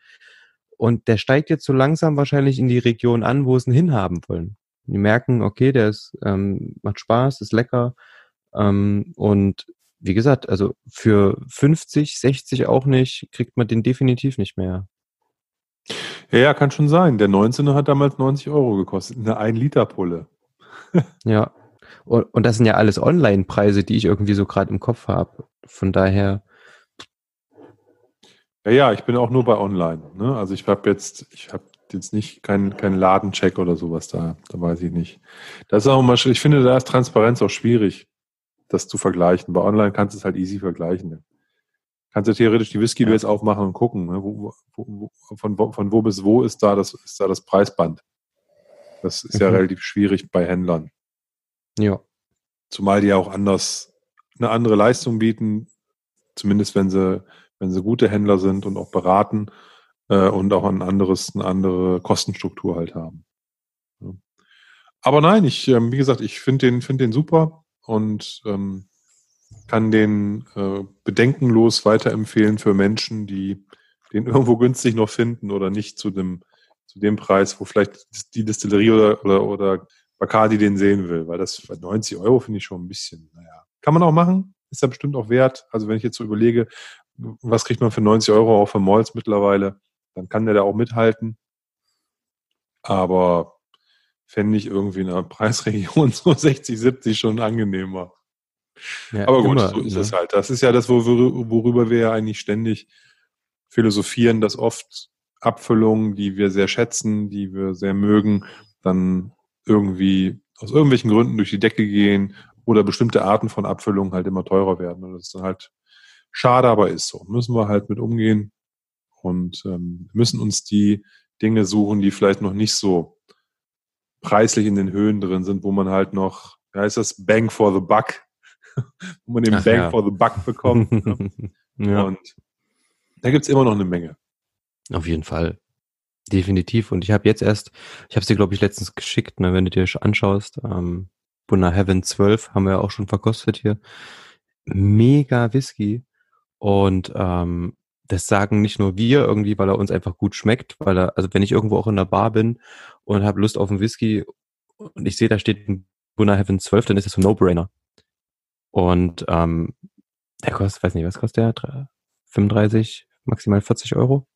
[SPEAKER 2] Und der steigt jetzt so langsam wahrscheinlich in die Region an, wo sie ihn hinhaben wollen. Die merken, okay, der ist, ähm, macht Spaß, ist lecker. Ähm, und wie gesagt, also für 50, 60 auch nicht, kriegt man den definitiv nicht mehr.
[SPEAKER 1] Ja, ja, kann schon sein. Der 19er hat damals 90 Euro gekostet, eine 1-Liter-Pulle.
[SPEAKER 2] ja. Und, und das sind ja alles Online-Preise, die ich irgendwie so gerade im Kopf habe. Von daher.
[SPEAKER 1] Ja, ja, ich bin auch nur bei Online. Ne? Also ich habe jetzt, ich habe jetzt nicht kein, kein Ladencheck oder sowas da. Da weiß ich nicht. Das ist auch immer, ich finde, da ist Transparenz auch schwierig, das zu vergleichen. Bei Online kannst du es halt easy vergleichen. Kannst du theoretisch die Whisky ja. aufmachen und gucken, ne? wo, wo, wo, von, von wo bis wo ist da das, ist da das Preisband. Das ist mhm. ja relativ schwierig bei Händlern.
[SPEAKER 2] Ja.
[SPEAKER 1] Zumal die ja auch anders eine andere Leistung bieten, zumindest wenn sie, wenn sie gute Händler sind und auch beraten äh, und auch ein anderes, eine andere Kostenstruktur halt haben. Aber nein, ich, ähm, wie gesagt, ich finde den, finde den super und ähm, kann den äh, bedenkenlos weiterempfehlen für Menschen, die den irgendwo günstig noch finden oder nicht zu dem, zu dem Preis, wo vielleicht die Distillerie oder, oder, oder Bacardi den sehen will, weil das 90 Euro finde ich schon ein bisschen, naja. Kann man auch machen, ist ja bestimmt auch wert. Also wenn ich jetzt so überlege, was kriegt man für 90 Euro auch für Malls mittlerweile, dann kann der da auch mithalten. Aber fände ich irgendwie in der Preisregion so 60, 70 schon angenehmer. Ja, Aber gut, immer, so ist ne? es halt. Das ist ja das, worüber wir ja eigentlich ständig philosophieren, dass oft Abfüllungen, die wir sehr schätzen, die wir sehr mögen, dann irgendwie aus irgendwelchen Gründen durch die Decke gehen oder bestimmte Arten von Abfüllungen halt immer teurer werden. Und das ist dann halt schade, aber ist so. Müssen wir halt mit umgehen und ähm, müssen uns die Dinge suchen, die vielleicht noch nicht so preislich in den Höhen drin sind, wo man halt noch, wie heißt das, Bang for the Buck, wo man den Ach, Bang ja. for the Buck bekommt. ne? ja. Und da gibt's immer noch eine Menge.
[SPEAKER 2] Auf jeden Fall. Definitiv. Und ich habe jetzt erst, ich habe es dir, glaube ich, letztens geschickt, ne, wenn du dir anschaust, ähm, Buna Heaven 12 haben wir ja auch schon verkostet hier. Mega Whisky. Und ähm, das sagen nicht nur wir irgendwie, weil er uns einfach gut schmeckt, weil er, also wenn ich irgendwo auch in der Bar bin und habe Lust auf einen Whisky und ich sehe, da steht ein Buna Heaven 12, dann ist das ein No-Brainer. Und ähm, der kostet, weiß nicht, was kostet der? 35, maximal 40 Euro,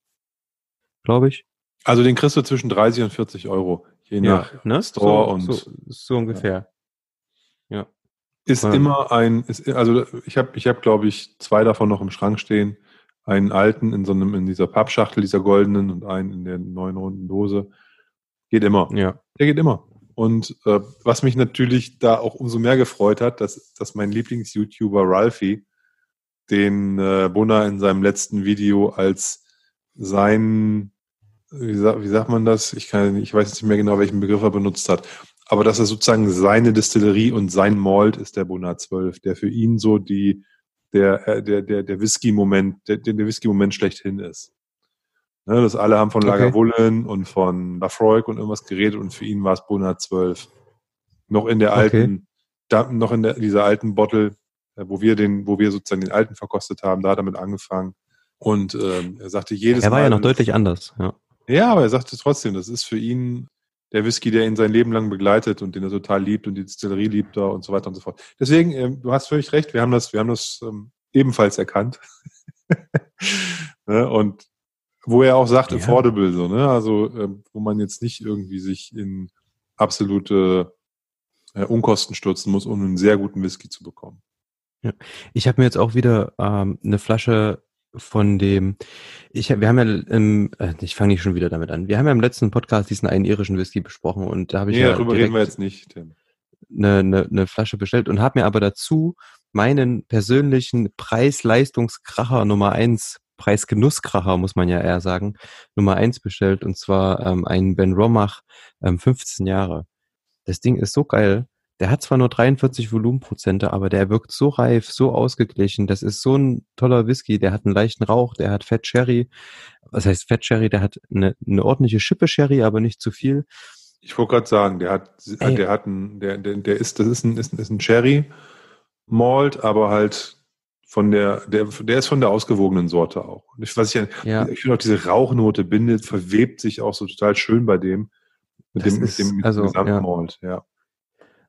[SPEAKER 2] glaube ich.
[SPEAKER 1] Also den kriegst du zwischen 30 und 40 Euro, je nach ja, ne? Store so, und
[SPEAKER 2] so, so ungefähr. Ja.
[SPEAKER 1] ja. Ist ja. immer ein, ist, also ich habe, ich habe, glaube ich, zwei davon noch im Schrank stehen einen alten in so einem, in dieser Pappschachtel, dieser goldenen und einen in der neuen runden Dose. Geht immer.
[SPEAKER 2] Ja.
[SPEAKER 1] Der geht immer. Und äh, was mich natürlich da auch umso mehr gefreut hat, dass, dass mein Lieblings-YouTuber Ralphie den äh, Bunner in seinem letzten Video als sein, wie, sag, wie sagt man das? Ich, kann, ich weiß nicht mehr genau, welchen Begriff er benutzt hat. Aber dass er sozusagen seine Distillerie und sein Malt ist der Bunner 12, der für ihn so die, der, äh, der, der, der Whisky-Moment, der, der Whisky-Moment schlechthin ist. Ne, das alle haben von Lagavulin okay. und von Lafroig und irgendwas geredet und für ihn war es Bonat 12. Noch in der alten, okay. da, noch in der, dieser alten Bottle, äh, wo wir den, wo wir sozusagen den alten verkostet haben, da hat er mit angefangen. Und ähm, er sagte jedes
[SPEAKER 2] Mal.
[SPEAKER 1] Er
[SPEAKER 2] war Mal, ja noch deutlich anders, ja.
[SPEAKER 1] Ja, aber er sagte trotzdem, das ist für ihn der Whisky, der ihn sein Leben lang begleitet und den er total liebt und die Distillerie liebt da und so weiter und so fort. Deswegen, ähm, du hast völlig recht, wir haben das, wir haben das ähm, ebenfalls erkannt. ne? Und wo er auch sagt, ja. affordable, so, ne? Also, äh, wo man jetzt nicht irgendwie sich in absolute äh, Unkosten stürzen muss, um einen sehr guten Whisky zu bekommen.
[SPEAKER 2] Ja. Ich habe mir jetzt auch wieder ähm, eine Flasche von dem, ich wir haben ja im, äh, ich fange nicht schon wieder damit an. Wir haben ja im letzten Podcast diesen einen irischen Whisky besprochen und da habe ich nee, ja
[SPEAKER 1] darüber reden wir jetzt nicht. Tim.
[SPEAKER 2] Eine, eine, eine Flasche bestellt und habe mir aber dazu meinen persönlichen Preis-Leistungskracher Nummer eins Preis-Genusskracher, muss man ja eher sagen, Nummer eins bestellt und zwar ähm, ein Ben Romach ähm, 15 Jahre. Das Ding ist so geil. Der hat zwar nur 43 Volumenprozente, aber der wirkt so reif, so ausgeglichen. Das ist so ein toller Whisky. Der hat einen leichten Rauch, der hat Fett Sherry. Was heißt Fett Sherry? Der hat eine, eine ordentliche Schippe Sherry, aber nicht zu viel.
[SPEAKER 1] Ich wollte gerade sagen, der hat, Ey. der hat ein, der, der, der ist, das ist ein, ist ist ein Sherry Malt, aber halt von der, der, der ist von der ausgewogenen Sorte auch. Und ich, was ich, ja. ich finde auch diese Rauchnote bindet, verwebt sich auch so total schön bei dem. Mit das dem, ist, mit dem, mit
[SPEAKER 2] also,
[SPEAKER 1] dem
[SPEAKER 2] Gesamtmalt, ja. ja.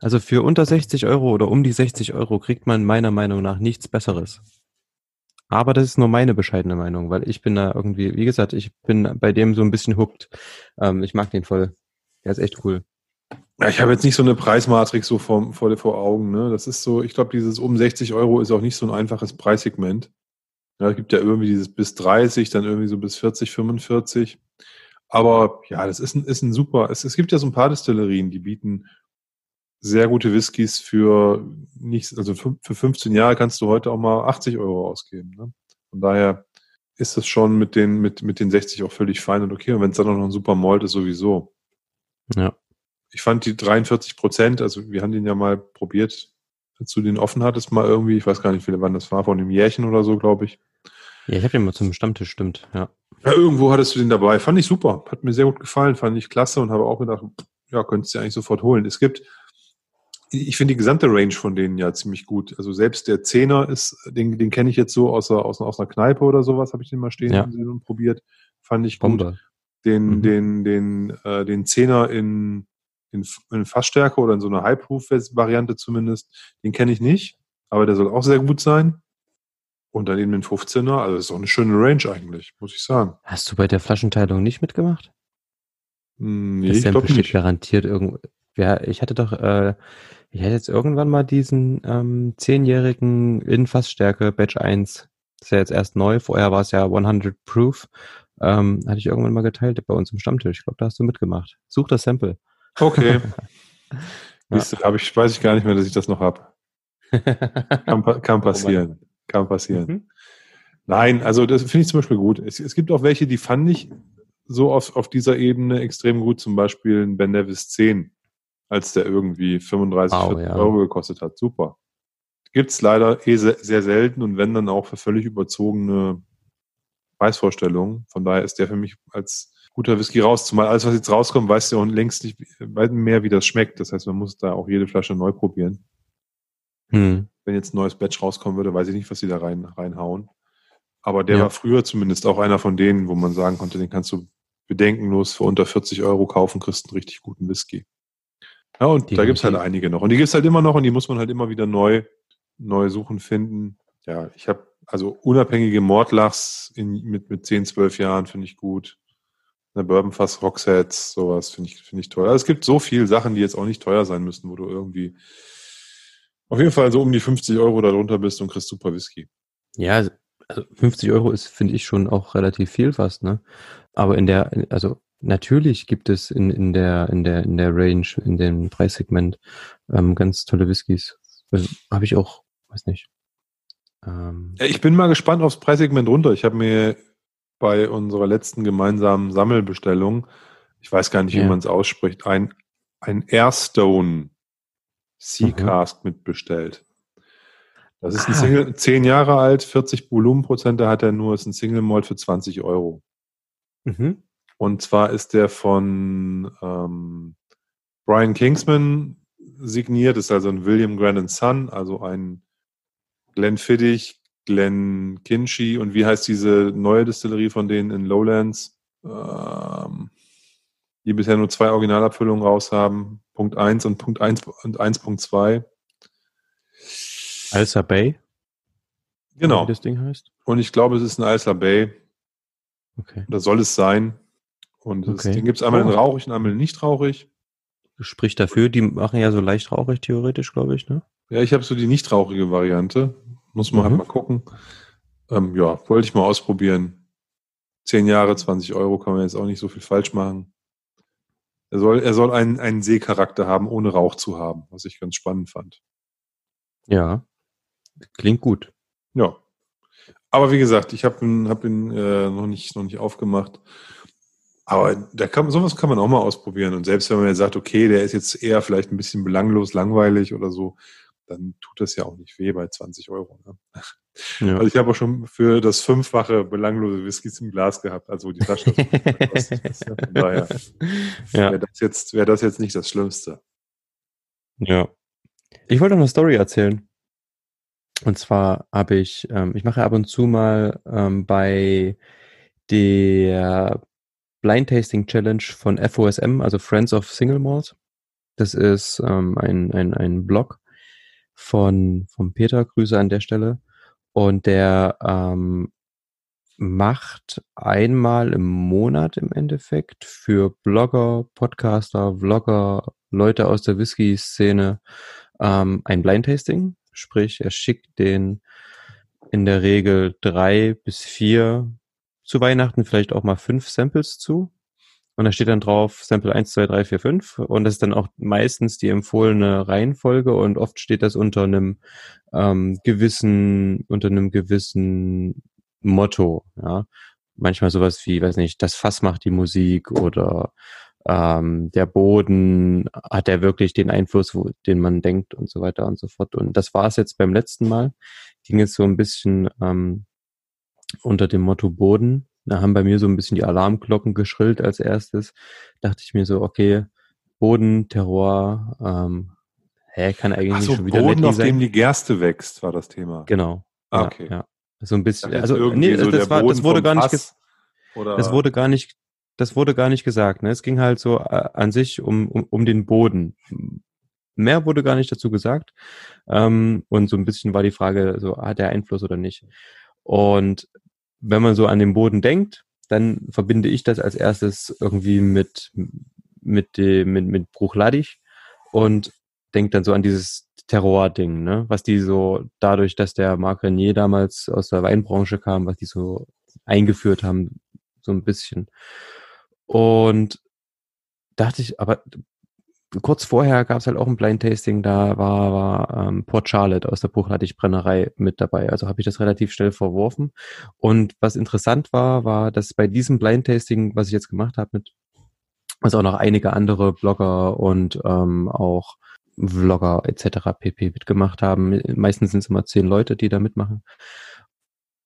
[SPEAKER 2] Also für unter 60 Euro oder um die 60 Euro kriegt man meiner Meinung nach nichts Besseres. Aber das ist nur meine bescheidene Meinung, weil ich bin da irgendwie, wie gesagt, ich bin bei dem so ein bisschen hooked. Ähm, ich mag den voll. Der ist echt cool.
[SPEAKER 1] Ja, ich habe jetzt nicht so eine Preismatrix so vor, vor, vor Augen. Ne? Das ist so, ich glaube, dieses um 60 Euro ist auch nicht so ein einfaches Preissegment. Ja, es gibt ja irgendwie dieses bis 30, dann irgendwie so bis 40, 45. Aber ja, das ist ein, ist ein super. Es, es gibt ja so ein paar Destillerien, die bieten sehr gute Whiskys für nicht, also für 15 Jahre kannst du heute auch mal 80 Euro ausgeben. Ne? Von daher ist das schon mit den, mit, mit den 60 auch völlig fein und okay. Und wenn es dann auch noch ein super Malt ist, sowieso.
[SPEAKER 2] Ja.
[SPEAKER 1] Ich fand die 43 Prozent, also wir haben den ja mal probiert, als du den offen hattest, mal irgendwie, ich weiß gar nicht, wann das war, von einem Jährchen oder so, glaube ich.
[SPEAKER 2] Ja, ich habe den mal zum Stammtisch, stimmt, ja.
[SPEAKER 1] Ja, irgendwo hattest du den dabei. Fand ich super. Hat mir sehr gut gefallen, fand ich klasse und habe auch gedacht, ja, könntest du eigentlich sofort holen. Es gibt ich finde die gesamte Range von denen ja ziemlich gut. Also selbst der Zehner ist, den, den kenne ich jetzt so aus, aus, aus einer Kneipe oder sowas, habe ich den mal stehen ja. und probiert. Fand ich gut. Bombe. Den, mhm. den, den, äh, den Zehner in, in, in Fassstärke oder in so einer High-Proof-Variante zumindest, den kenne ich nicht, aber der soll auch sehr gut sein. Und dann eben den 15er, also ist auch eine schöne Range eigentlich, muss ich sagen.
[SPEAKER 2] Hast du bei der Flaschenteilung nicht mitgemacht?
[SPEAKER 1] Hm, nee, das ich glaube nicht.
[SPEAKER 2] garantiert irgendwo. Ja, ich hatte doch, äh, ich hatte jetzt irgendwann mal diesen ähm, zehnjährigen in Fassstärke Batch 1. Das ist ja jetzt erst neu. Vorher war es ja 100 Proof. Ähm, hatte ich irgendwann mal geteilt bei uns im Stammtisch. Ich glaube, da hast du mitgemacht. Such das Sample.
[SPEAKER 1] Okay. ja. hab ich, weiß ich gar nicht mehr, dass ich das noch habe. kann, kann, passieren. Kann passieren. Mhm. Nein, also das finde ich zum Beispiel gut. Es, es, gibt auch welche, die fand ich so auf, auf dieser Ebene extrem gut. Zum Beispiel ein Ben Nevis 10 als der irgendwie 35, wow, 40 ja. Euro gekostet hat. Super. Gibt es leider eh sehr, sehr selten und wenn dann auch für völlig überzogene Preisvorstellungen. Von daher ist der für mich als guter Whisky raus. Zumal alles, was jetzt rauskommt, weiß ja auch längst nicht mehr, wie das schmeckt. Das heißt, man muss da auch jede Flasche neu probieren. Hm. Wenn jetzt ein neues Batch rauskommen würde, weiß ich nicht, was sie da rein, reinhauen. Aber der ja. war früher zumindest auch einer von denen, wo man sagen konnte, den kannst du bedenkenlos für unter 40 Euro kaufen, kriegst einen richtig guten Whisky. Ja, und Definitiv. da gibt's halt einige noch. Und die gibt's halt immer noch und die muss man halt immer wieder neu, neu suchen, finden. Ja, ich habe also unabhängige Mordlachs in, mit, mit 10, 12 Jahren finde ich gut. Eine Bourbonfass Rocksets, sowas finde ich, finde ich toll. Also es gibt so viele Sachen, die jetzt auch nicht teuer sein müssen, wo du irgendwie auf jeden Fall so um die 50 Euro darunter bist und kriegst super Whisky.
[SPEAKER 2] Ja, also 50 Euro ist, finde ich, schon auch relativ viel fast, ne? Aber in der, also Natürlich gibt es in, in der in der in der Range, in dem Preissegment ähm, ganz tolle Whiskys. Also, habe ich auch, weiß nicht.
[SPEAKER 1] Ähm, ja, ich bin mal gespannt aufs Preissegment runter. Ich habe mir bei unserer letzten gemeinsamen Sammelbestellung, ich weiß gar nicht, wie man es ausspricht, ein ein Airstone Sea mhm. Cask mhm. mitbestellt. Das ist ein ah. Single, zehn Jahre alt, 40 Volumenprozente hat er nur, ist ein Single Malt für 20 Euro. Mhm. Und zwar ist der von ähm, Brian Kingsman signiert, ist also ein William Grant Son, also ein Glenfiddich, Glen Kinchy und wie heißt diese neue Distillerie von denen in Lowlands, ähm, die bisher nur zwei Originalabfüllungen raus haben. Punkt 1 und Punkt 1 und 1.2.
[SPEAKER 2] Alsa Bay?
[SPEAKER 1] Genau.
[SPEAKER 2] Wie das Ding heißt?
[SPEAKER 1] Und ich glaube, es ist ein Alsa Bay.
[SPEAKER 2] Okay.
[SPEAKER 1] Da soll es sein. Und okay. den gibt es einmal in rauchig und einmal in nicht rauchig.
[SPEAKER 2] Spricht dafür, die machen ja so leicht rauchig theoretisch, glaube ich, ne?
[SPEAKER 1] Ja, ich habe so die nicht rauchige Variante. Muss man halt mhm. halt mal gucken. Ähm, ja, wollte ich mal ausprobieren. Zehn Jahre, 20 Euro kann man jetzt auch nicht so viel falsch machen. Er soll, er soll einen, einen Seecharakter haben, ohne Rauch zu haben, was ich ganz spannend fand.
[SPEAKER 2] Ja, klingt gut.
[SPEAKER 1] Ja. Aber wie gesagt, ich habe ihn, hab ihn äh, noch, nicht, noch nicht aufgemacht. Aber da kann, sowas kann man auch mal ausprobieren. Und selbst wenn man jetzt sagt, okay, der ist jetzt eher vielleicht ein bisschen belanglos, langweilig oder so, dann tut das ja auch nicht weh bei 20 Euro. Ne? Ja. Also ich habe auch schon für das fünffache belanglose Whiskys im Glas gehabt, also die Flasche kostet. ja, von daher ja. wäre das, jetzt, wär das jetzt nicht das Schlimmste.
[SPEAKER 2] Ja. Ich wollte noch eine Story erzählen. Und zwar habe ich, ähm, ich mache ab und zu mal ähm, bei der Blind Tasting Challenge von FOSM, also Friends of Single Malt. Das ist ähm, ein, ein, ein Blog von, von Peter, Grüße an der Stelle. Und der ähm, macht einmal im Monat im Endeffekt für Blogger, Podcaster, Vlogger, Leute aus der Whisky-Szene ähm, ein Blind Tasting. Sprich, er schickt den in der Regel drei bis vier zu Weihnachten vielleicht auch mal fünf Samples zu. Und da steht dann drauf Sample 1, 2, 3, 4, 5. Und das ist dann auch meistens die empfohlene Reihenfolge und oft steht das unter einem ähm, gewissen, unter einem gewissen Motto, ja. Manchmal sowas wie, weiß nicht, das Fass macht die Musik oder ähm, der Boden, hat er wirklich den Einfluss, wo, den man denkt und so weiter und so fort. Und das war es jetzt beim letzten Mal. Ging es so ein bisschen ähm, unter dem Motto Boden. Da haben bei mir so ein bisschen die Alarmglocken geschrillt als erstes. Dachte ich mir so, okay, Boden, Terror, ähm, hä, kann eigentlich Ach so, nicht schon wieder
[SPEAKER 1] Boden, auf sein. dem die Gerste wächst, war das Thema.
[SPEAKER 2] Genau. Ah, okay. Ja, ja. So ein bisschen, also nee, so das, war, das wurde gar nicht, das wurde gar nicht, das wurde gar nicht gesagt. Ne? Es ging halt so äh, an sich um, um, um den Boden. Mehr wurde gar nicht dazu gesagt. Ähm, und so ein bisschen war die Frage, so hat er Einfluss oder nicht. Und wenn man so an den Boden denkt, dann verbinde ich das als erstes irgendwie mit, mit, dem, mit, mit Bruchladich und denke dann so an dieses Terror-Ding, ne? Was die so, dadurch, dass der Marc Renier damals aus der Weinbranche kam, was die so eingeführt haben, so ein bisschen. Und dachte ich, aber kurz vorher gab es halt auch ein Blind Tasting, da war, war ähm, Port Charlotte aus der Buchlattig-Brennerei mit dabei. Also habe ich das relativ schnell verworfen. Und was interessant war, war, dass bei diesem Blind Tasting, was ich jetzt gemacht habe, mit also auch noch einige andere Blogger und ähm, auch Vlogger etc. pp. mitgemacht haben. Meistens sind es immer zehn Leute, die da mitmachen.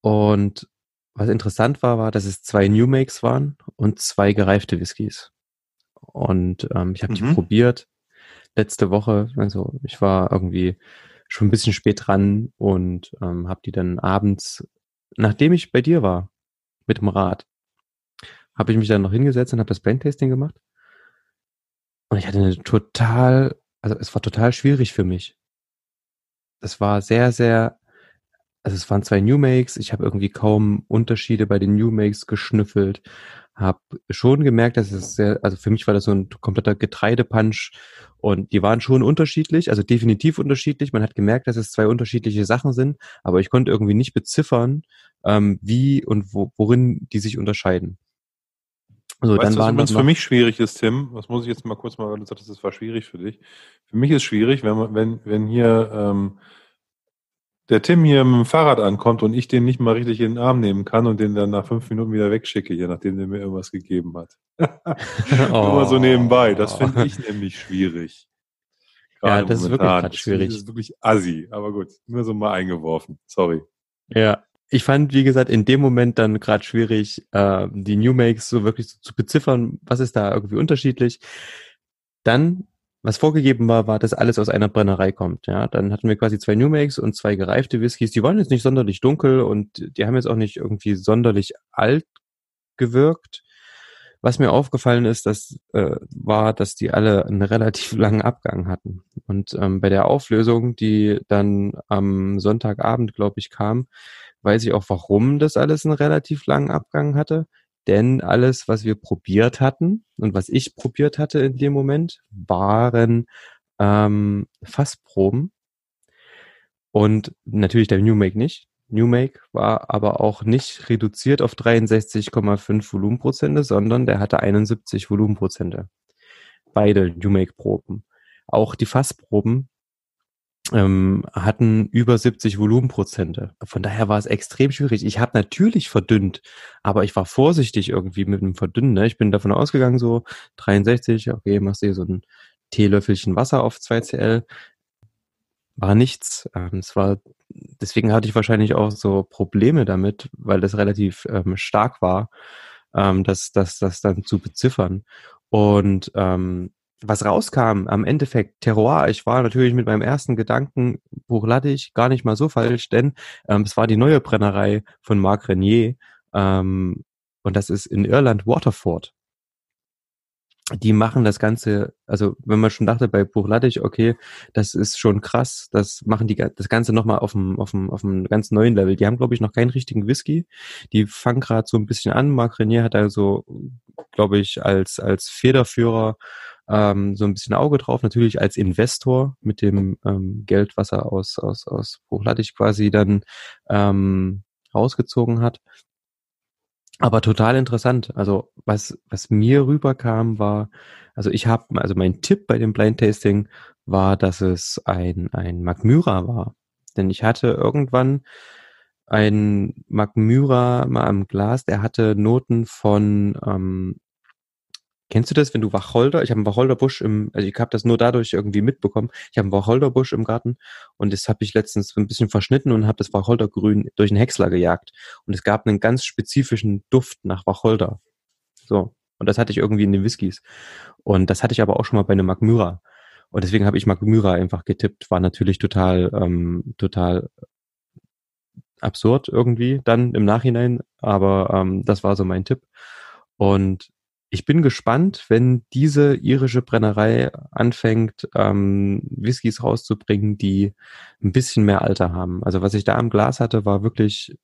[SPEAKER 2] Und was interessant war, war, dass es zwei New Makes waren und zwei gereifte Whiskys. Und ähm, ich habe mhm. die probiert letzte Woche. Also ich war irgendwie schon ein bisschen spät dran und ähm, habe die dann abends, nachdem ich bei dir war, mit dem Rad, habe ich mich dann noch hingesetzt und habe das Blindtasting gemacht. Und ich hatte eine total, also es war total schwierig für mich. Es war sehr, sehr, also es waren zwei New Makes. Ich habe irgendwie kaum Unterschiede bei den New Makes geschnüffelt habe schon gemerkt, dass es sehr, also für mich war das so ein kompletter Getreidepunch und die waren schon unterschiedlich, also definitiv unterschiedlich. Man hat gemerkt, dass es zwei unterschiedliche Sachen sind, aber ich konnte irgendwie nicht beziffern, ähm, wie und wo, worin die sich unterscheiden.
[SPEAKER 1] Also weißt dann du, was für mich schwierig ist, Tim, was muss ich jetzt mal kurz mal, weil du sagst, das war schwierig für dich. Für mich ist schwierig, wenn wenn, wenn hier ähm, der Tim hier mit dem Fahrrad ankommt und ich den nicht mal richtig in den Arm nehmen kann und den dann nach fünf Minuten wieder wegschicke, je nachdem der mir irgendwas gegeben hat. oh. Nur so nebenbei. Das finde ich nämlich schwierig.
[SPEAKER 2] Gerade ja, das momentan. ist wirklich schwierig. Das
[SPEAKER 1] ist wirklich assi, aber gut, nur so mal eingeworfen. Sorry.
[SPEAKER 2] Ja, ich fand, wie gesagt, in dem Moment dann gerade schwierig, äh, die New Makes so wirklich so zu beziffern, was ist da irgendwie unterschiedlich. Dann was vorgegeben war, war, dass alles aus einer Brennerei kommt. Ja, dann hatten wir quasi zwei New Makes und zwei gereifte Whiskys. Die waren jetzt nicht sonderlich dunkel und die haben jetzt auch nicht irgendwie sonderlich alt gewirkt. Was mir aufgefallen ist, das äh, war, dass die alle einen relativ langen Abgang hatten. Und ähm, bei der Auflösung, die dann am Sonntagabend, glaube ich, kam, weiß ich auch, warum das alles einen relativ langen Abgang hatte. Denn alles, was wir probiert hatten und was ich probiert hatte in dem Moment, waren ähm, Fassproben. Und natürlich der New Make nicht. New Make war aber auch nicht reduziert auf 63,5 Volumenprozente, sondern der hatte 71 Volumenprozente. Beide New Make Proben. Auch die Fassproben ähm, hatten über 70 Volumenprozente. Von daher war es extrem schwierig. Ich habe natürlich verdünnt, aber ich war vorsichtig irgendwie mit dem Verdünnen. Ne? Ich bin davon ausgegangen, so 63, okay, machst du hier so ein Teelöffelchen Wasser auf 2cl. War nichts. Ähm, es war, deswegen hatte ich wahrscheinlich auch so Probleme damit, weil das relativ ähm, stark war, ähm, das, das, das dann zu beziffern. Und ähm, was rauskam am Endeffekt Terroir, ich war natürlich mit meinem ersten Gedanken Buchlattig gar nicht mal so falsch, denn ähm, es war die neue Brennerei von Marc Renier ähm, und das ist in Irland Waterford. Die machen das Ganze, also wenn man schon dachte bei Buchlattig, okay, das ist schon krass, das machen die das Ganze nochmal auf dem, auf auf ganz neuen Level. Die haben, glaube ich, noch keinen richtigen Whisky. Die fangen gerade so ein bisschen an. Marc Renier hat da so, glaube ich, als, als Federführer ähm, so ein bisschen Auge drauf, natürlich als Investor mit dem ähm, Geld, was er aus, aus, aus Hochlattig quasi dann ähm, rausgezogen hat. Aber total interessant. Also was, was mir rüberkam, war, also ich habe, also mein Tipp bei dem Blind Tasting war, dass es ein, ein Magmyra war. Denn ich hatte irgendwann ein Magmyra mal am Glas, der hatte Noten von ähm, Kennst du das, wenn du Wacholder, ich habe einen Wacholderbusch im, also ich habe das nur dadurch irgendwie mitbekommen, ich habe einen Wacholderbusch im Garten und das habe ich letztens ein bisschen verschnitten und habe das Wacholdergrün durch einen Häcksler gejagt und es gab einen ganz spezifischen Duft nach Wacholder. So, und das hatte ich irgendwie in den Whiskys. Und das hatte ich aber auch schon mal bei einem Magmyra. Und deswegen habe ich Magmyra einfach getippt, war natürlich total, ähm, total absurd irgendwie dann im Nachhinein, aber ähm, das war so mein Tipp. Und ich bin gespannt, wenn diese irische Brennerei anfängt, ähm, Whiskys rauszubringen, die ein bisschen mehr Alter haben. Also was ich da im Glas hatte, war wirklich,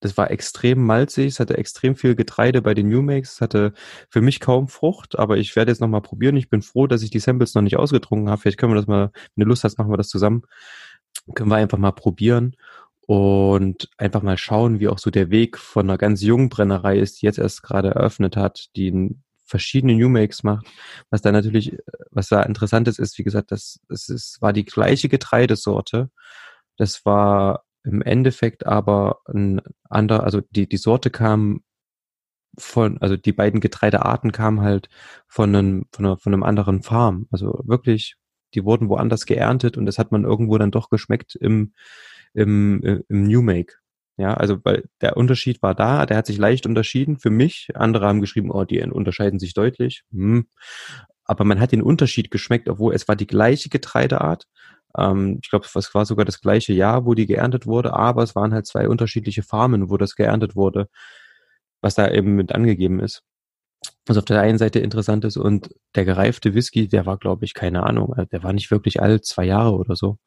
[SPEAKER 2] das war extrem malzig, es hatte extrem viel Getreide bei den New Makes, es hatte für mich kaum Frucht, aber ich werde jetzt nochmal probieren. Ich bin froh, dass ich die Samples noch nicht ausgetrunken habe. Vielleicht können wir das mal, wenn du Lust hast, machen wir das zusammen. Können wir einfach mal probieren und einfach mal schauen, wie auch so der Weg von einer ganz jungen Brennerei ist, die jetzt erst gerade eröffnet hat, die verschiedene New Makes macht. Was da natürlich, was da interessant ist, ist, wie gesagt, das, es ist, war die gleiche Getreidesorte. Das war im Endeffekt aber ein anderer, also die, die Sorte kam von, also die beiden Getreidearten kamen halt von einem, von, einer, von einem anderen Farm. Also wirklich, die wurden woanders geerntet und das hat man irgendwo dann doch geschmeckt im, im, äh, im New Make. Ja, also weil der Unterschied war da, der hat sich leicht unterschieden für mich. Andere haben geschrieben, oh, die unterscheiden sich deutlich. Hm. Aber man hat den Unterschied geschmeckt, obwohl es war die gleiche Getreideart. Ähm, ich glaube, es war sogar das gleiche Jahr, wo die geerntet wurde, aber es waren halt zwei unterschiedliche Farmen, wo das geerntet wurde, was da eben mit angegeben ist. Was auf der einen Seite interessant ist und der gereifte Whisky, der war, glaube ich, keine Ahnung, der war nicht wirklich alt, zwei Jahre oder so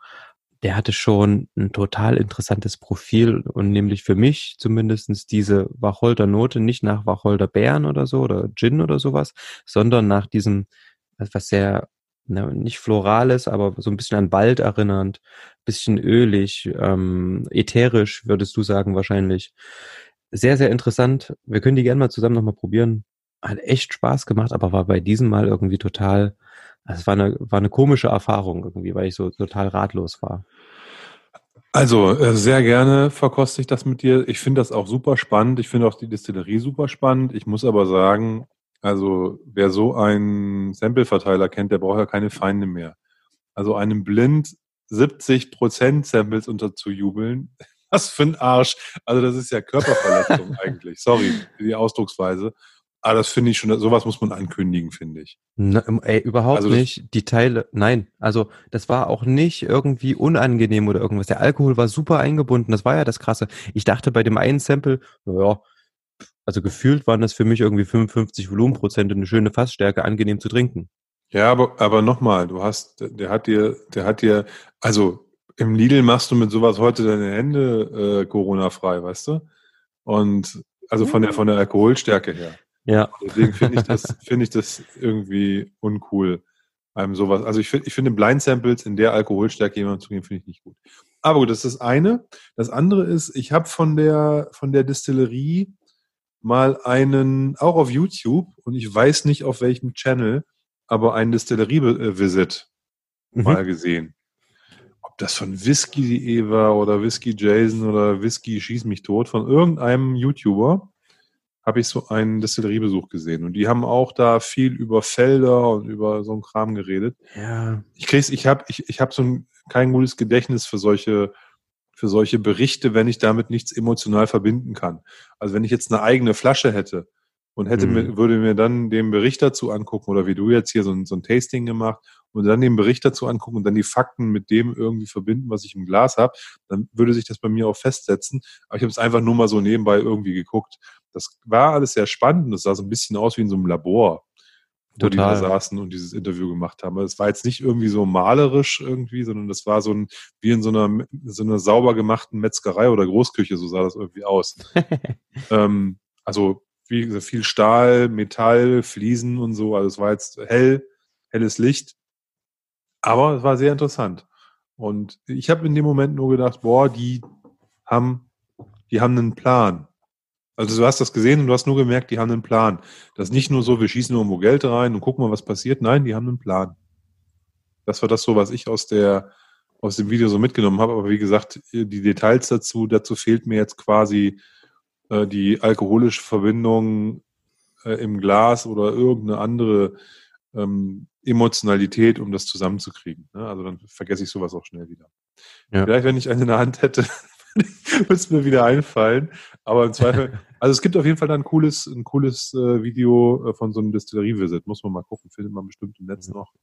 [SPEAKER 2] der hatte schon ein total interessantes Profil und nämlich für mich zumindestens diese Wacholder-Note nicht nach Wacholder-Beeren oder so oder Gin oder sowas, sondern nach diesem, was sehr, na, nicht florales, aber so ein bisschen an Wald erinnernd, bisschen ölig, ähm, ätherisch, würdest du sagen wahrscheinlich. Sehr, sehr interessant. Wir können die gerne mal zusammen nochmal probieren. Hat echt Spaß gemacht, aber war bei diesem Mal irgendwie total es war eine, war eine komische Erfahrung irgendwie, weil ich so total ratlos war.
[SPEAKER 1] Also äh, sehr gerne verkoste ich das mit dir. Ich finde das auch super spannend. Ich finde auch die Distillerie super spannend. Ich muss aber sagen, also wer so einen Sample-Verteiler kennt, der braucht ja keine Feinde mehr. Also einem blind 70 Prozent Samples unterzujubeln, was für ein Arsch. Also das ist ja Körperverletzung eigentlich. Sorry für die Ausdrucksweise. Ah, das finde ich schon, sowas muss man ankündigen, finde ich.
[SPEAKER 2] Na, ey, überhaupt also nicht. Die Teile, nein. Also, das war auch nicht irgendwie unangenehm oder irgendwas. Der Alkohol war super eingebunden. Das war ja das Krasse. Ich dachte bei dem einen Sample, naja, also gefühlt waren das für mich irgendwie 55 Volumenprozent und eine schöne Fassstärke, angenehm zu trinken.
[SPEAKER 1] Ja, aber, aber nochmal, du hast, der hat dir, der hat dir, also im Lidl machst du mit sowas heute deine Hände äh, Corona-frei, weißt du? Und also von der von der Alkoholstärke her.
[SPEAKER 2] Ja.
[SPEAKER 1] Deswegen finde ich das, finde ich das irgendwie uncool, einem sowas. Also ich finde, ich finde Blind Samples in der Alkoholstärke jemandem zu geben, finde ich nicht gut. Aber gut, das ist das eine. Das andere ist, ich habe von der, von der Distillerie mal einen, auch auf YouTube, und ich weiß nicht auf welchem Channel, aber einen Distillerie-Visit mhm. mal gesehen. Ob das von Whisky.de war oder Whisky Jason oder Whisky Schieß mich tot, von irgendeinem YouTuber habe ich so einen Destilleriebesuch gesehen. Und die haben auch da viel über Felder und über so einen Kram geredet.
[SPEAKER 2] Ja.
[SPEAKER 1] Ich krieg's, ich habe ich, ich hab so ein, kein gutes Gedächtnis für solche, für solche Berichte, wenn ich damit nichts emotional verbinden kann. Also wenn ich jetzt eine eigene Flasche hätte und hätte mhm. mir, würde mir dann den Bericht dazu angucken oder wie du jetzt hier so ein, so ein Tasting gemacht und dann den Bericht dazu angucken und dann die Fakten mit dem irgendwie verbinden, was ich im Glas habe, dann würde sich das bei mir auch festsetzen. Aber ich habe es einfach nur mal so nebenbei irgendwie geguckt. Das war alles sehr spannend. Das sah so ein bisschen aus wie in so einem Labor, wo Total. die da saßen und dieses Interview gemacht haben. Es war jetzt nicht irgendwie so malerisch irgendwie, sondern das war so ein, wie in so einer, so einer sauber gemachten Metzgerei oder Großküche, so sah das irgendwie aus. ähm, also wie gesagt, viel Stahl, Metall, Fliesen und so. Also es war jetzt hell, helles Licht. Aber es war sehr interessant. Und ich habe in dem Moment nur gedacht, boah, die haben, die haben einen Plan. Also du hast das gesehen und du hast nur gemerkt, die haben einen Plan. Das ist nicht nur so, wir schießen irgendwo Geld rein und gucken mal, was passiert. Nein, die haben einen Plan. Das war das so, was ich aus der aus dem Video so mitgenommen habe. Aber wie gesagt, die Details dazu, dazu fehlt mir jetzt quasi äh, die alkoholische Verbindung äh, im Glas oder irgendeine andere ähm, Emotionalität, um das zusammenzukriegen. Ne? Also dann vergesse ich sowas auch schnell wieder. Ja. Vielleicht, wenn ich eine in der Hand hätte, es mir wieder einfallen. Aber im Zweifel, also es gibt auf jeden Fall ein cooles, ein cooles äh, Video äh, von so einem Distillerie-Visit. Muss man mal gucken, findet man bestimmt im Netz mhm. noch.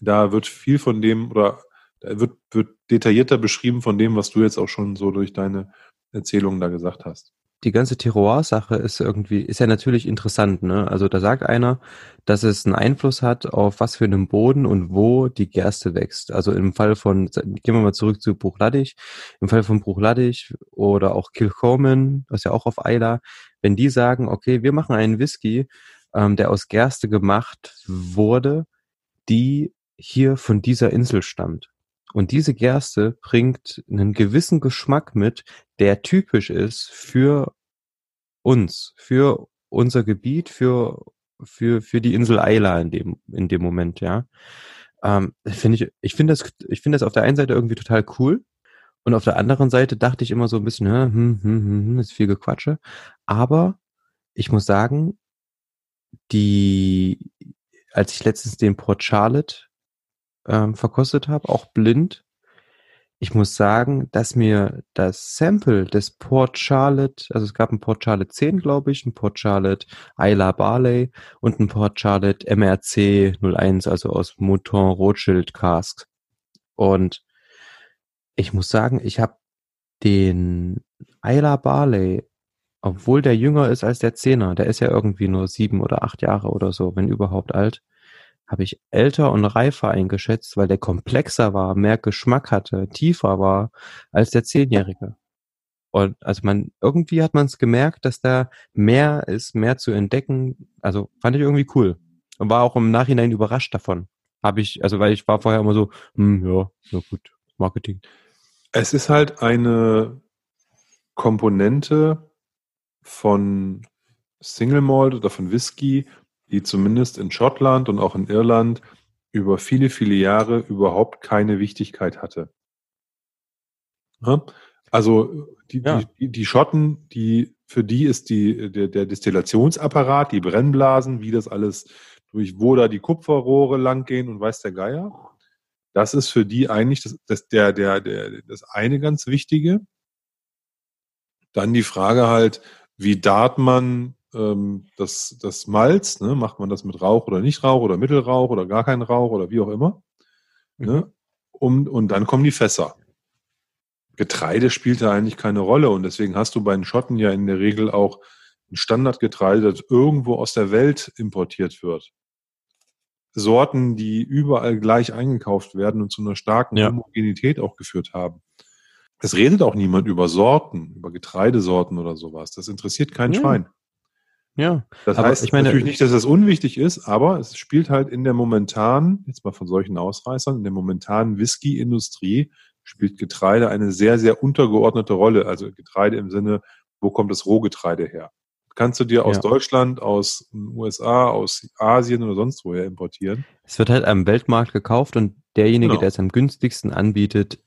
[SPEAKER 1] Da wird viel von dem, oder da wird, wird detaillierter beschrieben von dem, was du jetzt auch schon so durch deine Erzählungen da gesagt hast
[SPEAKER 2] die ganze Terroir-Sache ist irgendwie, ist ja natürlich interessant, ne? Also da sagt einer, dass es einen Einfluss hat auf was für einen Boden und wo die Gerste wächst. Also im Fall von, gehen wir mal zurück zu Bruchladich, im Fall von Bruchladich oder auch Kilchoman, was ja auch auf Eila, wenn die sagen, okay, wir machen einen Whisky, ähm, der aus Gerste gemacht wurde, die hier von dieser Insel stammt. Und diese Gerste bringt einen gewissen Geschmack mit, der typisch ist für uns, für unser Gebiet, für, für, für die Insel Eila in dem, in dem Moment, ja. Ähm, finde ich, ich finde das, ich finde das auf der einen Seite irgendwie total cool. Und auf der anderen Seite dachte ich immer so ein bisschen, hm, hm, hm, hm, ist viel Gequatsche. Aber ich muss sagen, die, als ich letztens den Port Charlotte ähm, verkostet habe, auch blind. Ich muss sagen, dass mir das Sample des Port Charlotte, also es gab ein Port Charlotte 10, glaube ich, ein Port Charlotte Isla Barley und ein Port Charlotte MRC 01, also aus Mouton Rothschild Cask. Und ich muss sagen, ich habe den Isla Barley, obwohl der jünger ist als der Zehner, der ist ja irgendwie nur sieben oder acht Jahre oder so, wenn überhaupt alt, habe ich älter und reifer eingeschätzt, weil der komplexer war, mehr Geschmack hatte, tiefer war als der Zehnjährige. Und also man, irgendwie hat man es gemerkt, dass da mehr ist, mehr zu entdecken. Also fand ich irgendwie cool. Und war auch im Nachhinein überrascht davon. Habe ich, also weil ich war vorher immer so, hm, ja, ja gut, Marketing.
[SPEAKER 1] Es ist halt eine Komponente von Single Malt oder von Whisky, die zumindest in Schottland und auch in Irland über viele, viele Jahre überhaupt keine Wichtigkeit hatte. Also die, ja. die, die Schotten, die, für die ist die, der, der Destillationsapparat, die Brennblasen, wie das alles durch wo da die Kupferrohre langgehen und weiß der Geier. Das ist für die eigentlich das, das, der, der, der, das eine ganz Wichtige. Dann die Frage halt, wie dart man ähm, das, das Malz, ne, macht man das mit Rauch oder nicht Rauch oder Mittelrauch oder gar keinen Rauch oder wie auch immer. Ne? Mhm. Ne? Um, und dann kommen die Fässer. Getreide spielt da eigentlich keine Rolle und deswegen hast du bei den Schotten ja in der Regel auch ein Standardgetreide, das irgendwo aus der Welt importiert wird. Sorten, die überall gleich eingekauft werden und zu einer starken ja. Homogenität auch geführt haben. Es redet auch niemand über Sorten, über Getreidesorten oder sowas. Das interessiert kein ja. Schwein.
[SPEAKER 2] Ja.
[SPEAKER 1] Das aber heißt ich meine, natürlich nicht, dass das unwichtig ist, aber es spielt halt in der momentanen, jetzt mal von solchen Ausreißern, in der momentanen Whisky-Industrie spielt Getreide eine sehr, sehr untergeordnete Rolle. Also Getreide im Sinne, wo kommt das Rohgetreide her? Kannst du dir aus ja. Deutschland, aus den USA, aus Asien oder sonst woher importieren?
[SPEAKER 2] Es wird halt am Weltmarkt gekauft und derjenige, genau. der es am günstigsten anbietet,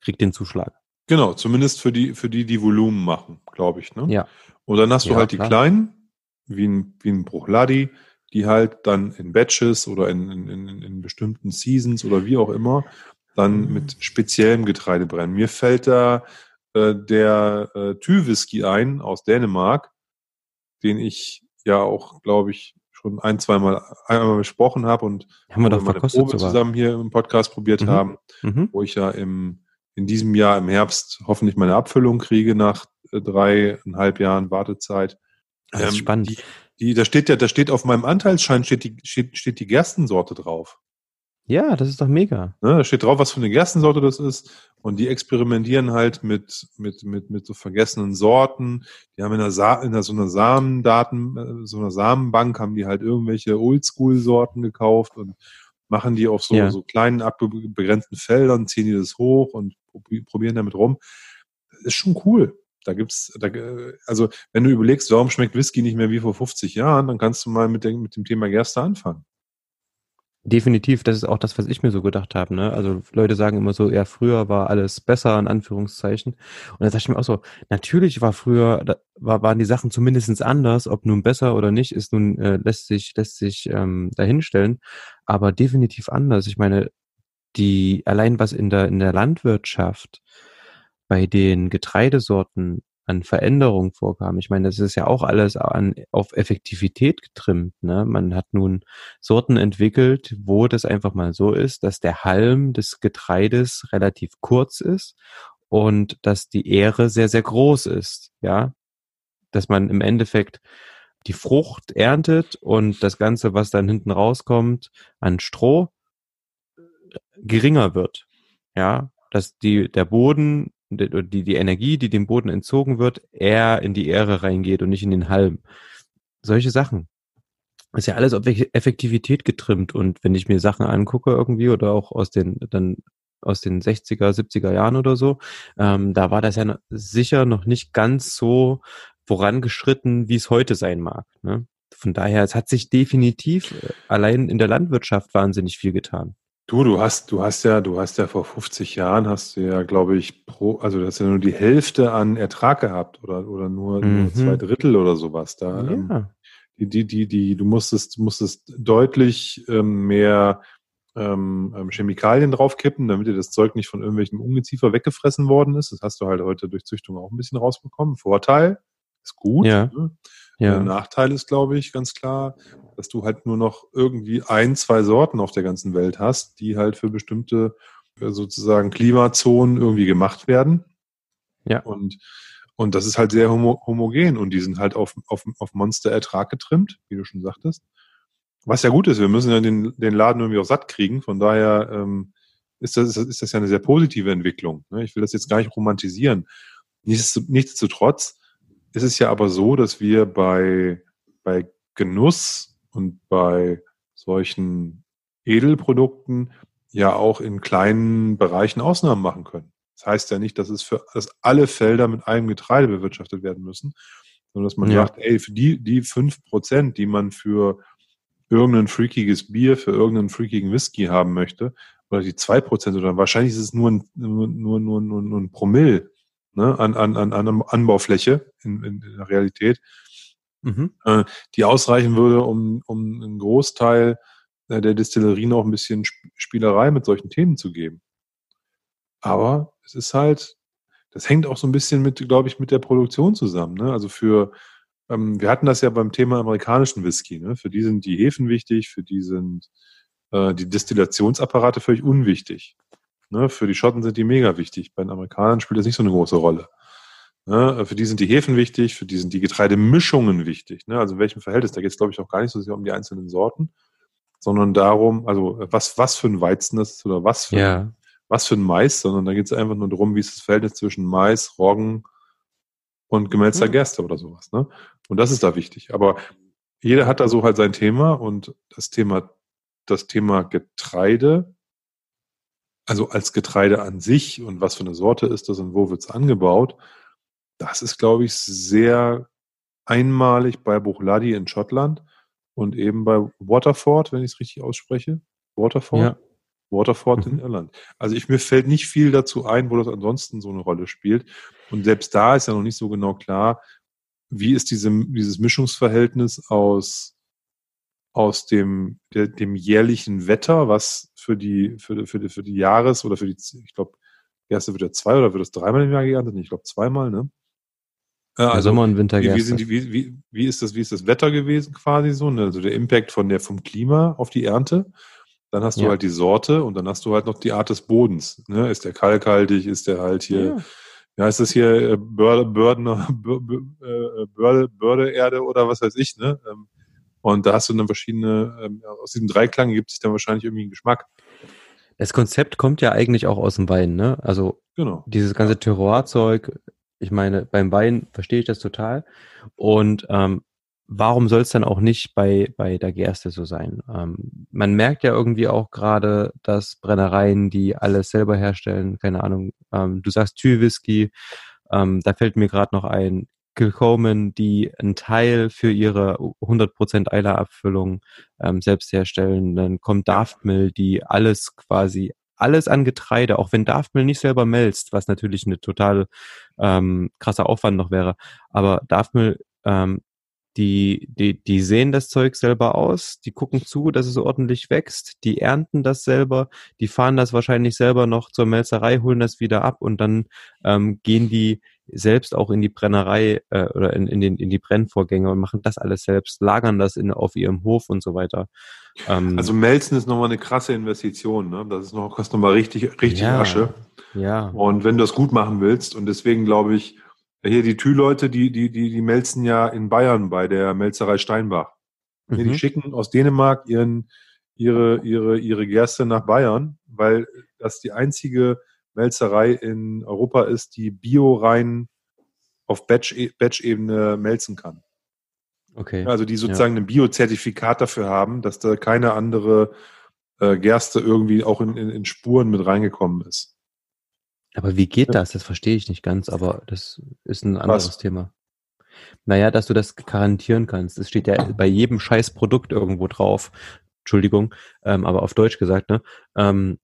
[SPEAKER 2] kriegt den Zuschlag.
[SPEAKER 1] Genau, zumindest für die, für die, die Volumen machen, glaube ich. Ne?
[SPEAKER 2] Ja.
[SPEAKER 1] Und dann hast du ja, halt die klar. kleinen, wie ein, wie ein Bruchladi, die halt dann in Batches oder in, in, in, bestimmten Seasons oder wie auch immer dann mhm. mit speziellem Getreide brennen. Mir fällt da äh, der äh, Thü-Whisky ein aus Dänemark, den ich ja auch, glaube ich, schon ein, zweimal einmal besprochen habe und
[SPEAKER 2] haben wir doch verkostet Probe
[SPEAKER 1] sogar. zusammen hier im Podcast probiert mhm. haben, mhm. wo ich ja im, in diesem Jahr im Herbst hoffentlich meine Abfüllung kriege nach äh, dreieinhalb Jahren Wartezeit.
[SPEAKER 2] Das ist ähm, spannend.
[SPEAKER 1] Die, die, da steht ja, da steht auf meinem Anteilsschein steht die, steht, steht die Gerstensorte drauf.
[SPEAKER 2] Ja, das ist doch mega.
[SPEAKER 1] Ne, da steht drauf, was für eine Gerstensorte das ist. Und die experimentieren halt mit, mit, mit, mit so vergessenen Sorten. Die haben in einer, Sa in einer so einer Samendaten, äh, so einer Samenbank haben die halt irgendwelche Oldschool-Sorten gekauft und machen die auf so, ja. so kleinen abbegrenzten Feldern, ziehen die das hoch und probieren damit rum. Das ist schon cool. Da gibt's, da, also wenn du überlegst, warum schmeckt Whisky nicht mehr wie vor 50 Jahren, dann kannst du mal mit, dem, mit dem Thema Gerste anfangen.
[SPEAKER 2] Definitiv, das ist auch das, was ich mir so gedacht habe. Ne? Also Leute sagen immer so, ja, früher war alles besser, in Anführungszeichen. Und da dachte ich mir auch so, natürlich war früher, da war, waren die Sachen zumindestens anders, ob nun besser oder nicht, ist nun, äh, lässt sich, lässt sich ähm, dahinstellen, aber definitiv anders. Ich meine, die, allein was in der, in der Landwirtschaft bei den Getreidesorten an Veränderungen vorkam. Ich meine, das ist ja auch alles an, auf Effektivität getrimmt. Ne? Man hat nun Sorten entwickelt, wo das einfach mal so ist, dass der Halm des Getreides relativ kurz ist und dass die Ähre sehr, sehr groß ist. Ja, dass man im Endeffekt die Frucht erntet und das Ganze, was dann hinten rauskommt, an Stroh geringer wird. Ja, dass die, der Boden die, die Energie, die dem Boden entzogen wird, eher in die Ähre reingeht und nicht in den Halm. Solche Sachen. ist ja alles auf Effektivität getrimmt und wenn ich mir Sachen angucke irgendwie oder auch aus den dann aus den 60er, 70er Jahren oder so, ähm, da war das ja sicher noch nicht ganz so vorangeschritten, wie es heute sein mag. Ne? Von daher, es hat sich definitiv äh, allein in der Landwirtschaft wahnsinnig viel getan.
[SPEAKER 1] Du, du hast, du hast ja, du hast ja vor 50 Jahren hast du ja, glaube ich, pro, also du hast ja nur die Hälfte an Ertrag gehabt oder, oder nur, mhm. nur zwei Drittel oder sowas da. Ja. Ähm, die, die, die, die, du musstest, musstest deutlich ähm, mehr ähm, ähm, Chemikalien draufkippen, damit dir das Zeug nicht von irgendwelchen Ungeziefer weggefressen worden ist. Das hast du halt heute durch Züchtung auch ein bisschen rausbekommen. Vorteil ist gut.
[SPEAKER 2] Ja. Ne?
[SPEAKER 1] Ja. Der Nachteil ist, glaube ich, ganz klar, dass du halt nur noch irgendwie ein, zwei Sorten auf der ganzen Welt hast, die halt für bestimmte äh, sozusagen Klimazonen irgendwie gemacht werden.
[SPEAKER 2] Ja.
[SPEAKER 1] Und, und das ist halt sehr homo homogen und die sind halt auf, auf, auf Monsterertrag getrimmt, wie du schon sagtest. Was ja gut ist, wir müssen ja den, den Laden irgendwie auch satt kriegen. Von daher ähm, ist, das, ist das ja eine sehr positive Entwicklung. Ne? Ich will das jetzt gar nicht romantisieren. Nichtsdestotrotz ist es ja aber so, dass wir bei, bei Genuss und bei solchen Edelprodukten ja auch in kleinen Bereichen Ausnahmen machen können. Das heißt ja nicht, dass es für dass alle Felder mit einem Getreide bewirtschaftet werden müssen, sondern dass man ja. sagt, ey, für die, die fünf Prozent, die man für irgendein freakiges Bier, für irgendeinen freakigen Whisky haben möchte, oder die zwei Prozent, oder wahrscheinlich ist es nur ein, nur, nur, nur, nur ein Promille, ne, an, an, an, an Anbaufläche in, in, in der Realität, mhm. äh, die ausreichen würde, um, um einen Großteil äh, der Distillerien auch ein bisschen Spielerei mit solchen Themen zu geben. Aber es ist halt, das hängt auch so ein bisschen mit, glaube ich, mit der Produktion zusammen. Ne? Also für, ähm, wir hatten das ja beim Thema amerikanischen Whisky. Ne? Für die sind die Hefen wichtig, für die sind äh, die Destillationsapparate völlig unwichtig. Ne? Für die Schotten sind die mega wichtig. Bei den Amerikanern spielt das nicht so eine große Rolle. Ne? Für die sind die Hefen wichtig, für die sind die Getreidemischungen wichtig. Ne? Also in welchem Verhältnis? Da geht es, glaube ich, auch gar nicht so sehr um die einzelnen Sorten, sondern darum, also was, was für ein Weizen das ist oder was für, ja. was für ein Mais, sondern da geht es einfach nur darum, wie ist das Verhältnis zwischen Mais, Roggen und gemälzter mhm. Gerste oder sowas. Ne? Und das ist da wichtig. Aber jeder hat da so halt sein Thema und das Thema, das Thema Getreide, also als Getreide an sich und was für eine Sorte ist das und wo wird es angebaut, das ist, glaube ich, sehr einmalig bei Buchladi in Schottland und eben bei Waterford, wenn ich es richtig ausspreche. Waterford? Ja. Waterford mhm. in Irland. Also ich, mir fällt nicht viel dazu ein, wo das ansonsten so eine Rolle spielt. Und selbst da ist ja noch nicht so genau klar, wie ist diese, dieses Mischungsverhältnis aus, aus dem, der, dem jährlichen Wetter, was für die, für, für, die, für die Jahres- oder für die, ich glaube, erste wird ja zwei oder wird das dreimal im Jahr geerntet? Ich glaube zweimal, ne?
[SPEAKER 2] Also, Sommer und Winter
[SPEAKER 1] wie, wie, sind die, wie, wie, wie, ist das, wie ist das Wetter gewesen quasi so? Ne? Also der Impact von der, vom Klima auf die Ernte. Dann hast du ja. halt die Sorte und dann hast du halt noch die Art des Bodens. Ne? Ist der kalkhaltig? Ist der halt hier, ja. wie heißt das hier, äh, Börde, Bördener, äh, Börde, Bördeerde oder was weiß ich, ne? Ähm, und da hast du dann verschiedene, ähm, aus diesem Dreiklang gibt sich dann wahrscheinlich irgendwie einen Geschmack.
[SPEAKER 2] Das Konzept kommt ja eigentlich auch aus dem Wein, ne? Also genau. dieses ganze Terroir-Zeug ich meine, beim Wein verstehe ich das total. Und ähm, warum soll es dann auch nicht bei, bei der Gerste so sein? Ähm, man merkt ja irgendwie auch gerade, dass Brennereien, die alles selber herstellen, keine Ahnung, ähm, du sagst Tür-Whisky, ähm, da fällt mir gerade noch ein, Kilchoman, die einen Teil für ihre 100% Eiler-Abfüllung ähm, selbst herstellen. Dann kommt Daftmill, die alles quasi alles an Getreide, auch wenn Daftmill nicht selber melzt, was natürlich eine total ähm, krasser Aufwand noch wäre. Aber Daftmill, ähm, die, die, die sehen das Zeug selber aus, die gucken zu, dass es ordentlich wächst, die ernten das selber, die fahren das wahrscheinlich selber noch zur Melzerei, holen das wieder ab und dann ähm, gehen die selbst auch in die Brennerei äh, oder in, in, den, in die Brennvorgänge und machen das alles selbst, lagern das in, auf ihrem Hof und so weiter.
[SPEAKER 1] Ähm, also Melzen ist nochmal eine krasse Investition, ne? Das ist noch, kostet nochmal richtig, richtig ja, Asche. Ja. Und wenn du das gut machen willst, und deswegen glaube ich, hier die Tü-Leute, die, die, die, die melzen ja in Bayern bei der Melzerei Steinbach. Mhm. Die schicken aus Dänemark ihren, ihre, ihre, ihre Gerste nach Bayern, weil das die einzige Melzerei in Europa ist, die bio rein auf Batch-Ebene melzen kann. Okay. Also die sozusagen ja. ein Biozertifikat dafür haben, dass da keine andere äh, Gerste irgendwie auch in, in, in, Spuren mit reingekommen ist.
[SPEAKER 2] Aber wie geht das? Das verstehe ich nicht ganz, aber das ist ein anderes Was? Thema. Naja, dass du das garantieren kannst. Es steht ja bei jedem scheiß Produkt irgendwo drauf. Entschuldigung, ähm, aber auf Deutsch gesagt, ne? Ähm,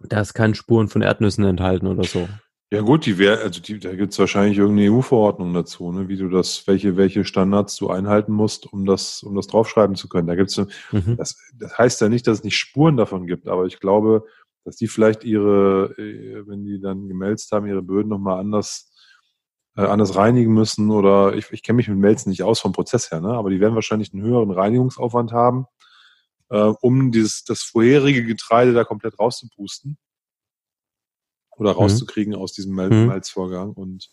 [SPEAKER 2] das kann Spuren von Erdnüssen enthalten oder so.
[SPEAKER 1] Ja gut, die wär, also die, da gibt es wahrscheinlich irgendeine EU-Verordnung dazu, ne, wie du das, welche, welche Standards du einhalten musst, um das, um das draufschreiben zu können. Da gibt's mhm. das, das heißt ja nicht, dass es nicht Spuren davon gibt, aber ich glaube, dass die vielleicht ihre, äh, wenn die dann gemelzt haben, ihre Böden nochmal anders, äh, anders reinigen müssen oder ich, ich kenne mich mit Melzen nicht aus vom Prozess her, ne? aber die werden wahrscheinlich einen höheren Reinigungsaufwand haben, äh, um dieses, das vorherige Getreide da komplett rauszupusten oder mhm. rauszukriegen mhm. aus diesem mhm. Malzvorgang. Und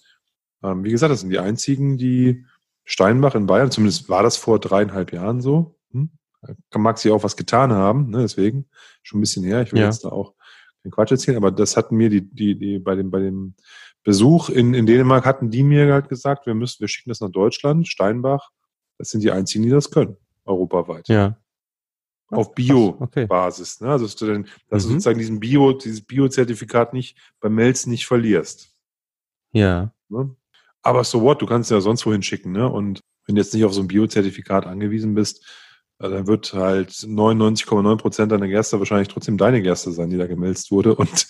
[SPEAKER 1] ähm, wie gesagt, das sind die einzigen, die Steinbach in Bayern, zumindest war das vor dreieinhalb Jahren so. Hm? Mag sie auch was getan haben, ne? deswegen schon ein bisschen her. Ich will ja. jetzt da auch den Quatsch erzählen, aber das hatten mir die, die, die bei dem, bei dem Besuch in, in Dänemark hatten die mir halt gesagt, wir müssen, wir schicken das nach Deutschland, Steinbach, das sind die einzigen, die das können, europaweit.
[SPEAKER 2] Ja
[SPEAKER 1] auf Bio-Basis. Okay. Ne? Also dass du, dann, dass mhm. du sozusagen diesen Bio, dieses Bio-Zertifikat nicht beim Melzen nicht verlierst.
[SPEAKER 2] Ja.
[SPEAKER 1] Ne? Aber so what, du kannst ja sonst wohin schicken, ne? Und wenn du jetzt nicht auf so ein Bio-Zertifikat angewiesen bist, äh, dann wird halt 99,9 Prozent deiner Gerste wahrscheinlich trotzdem deine Gerste sein, die da gemelzt wurde. Und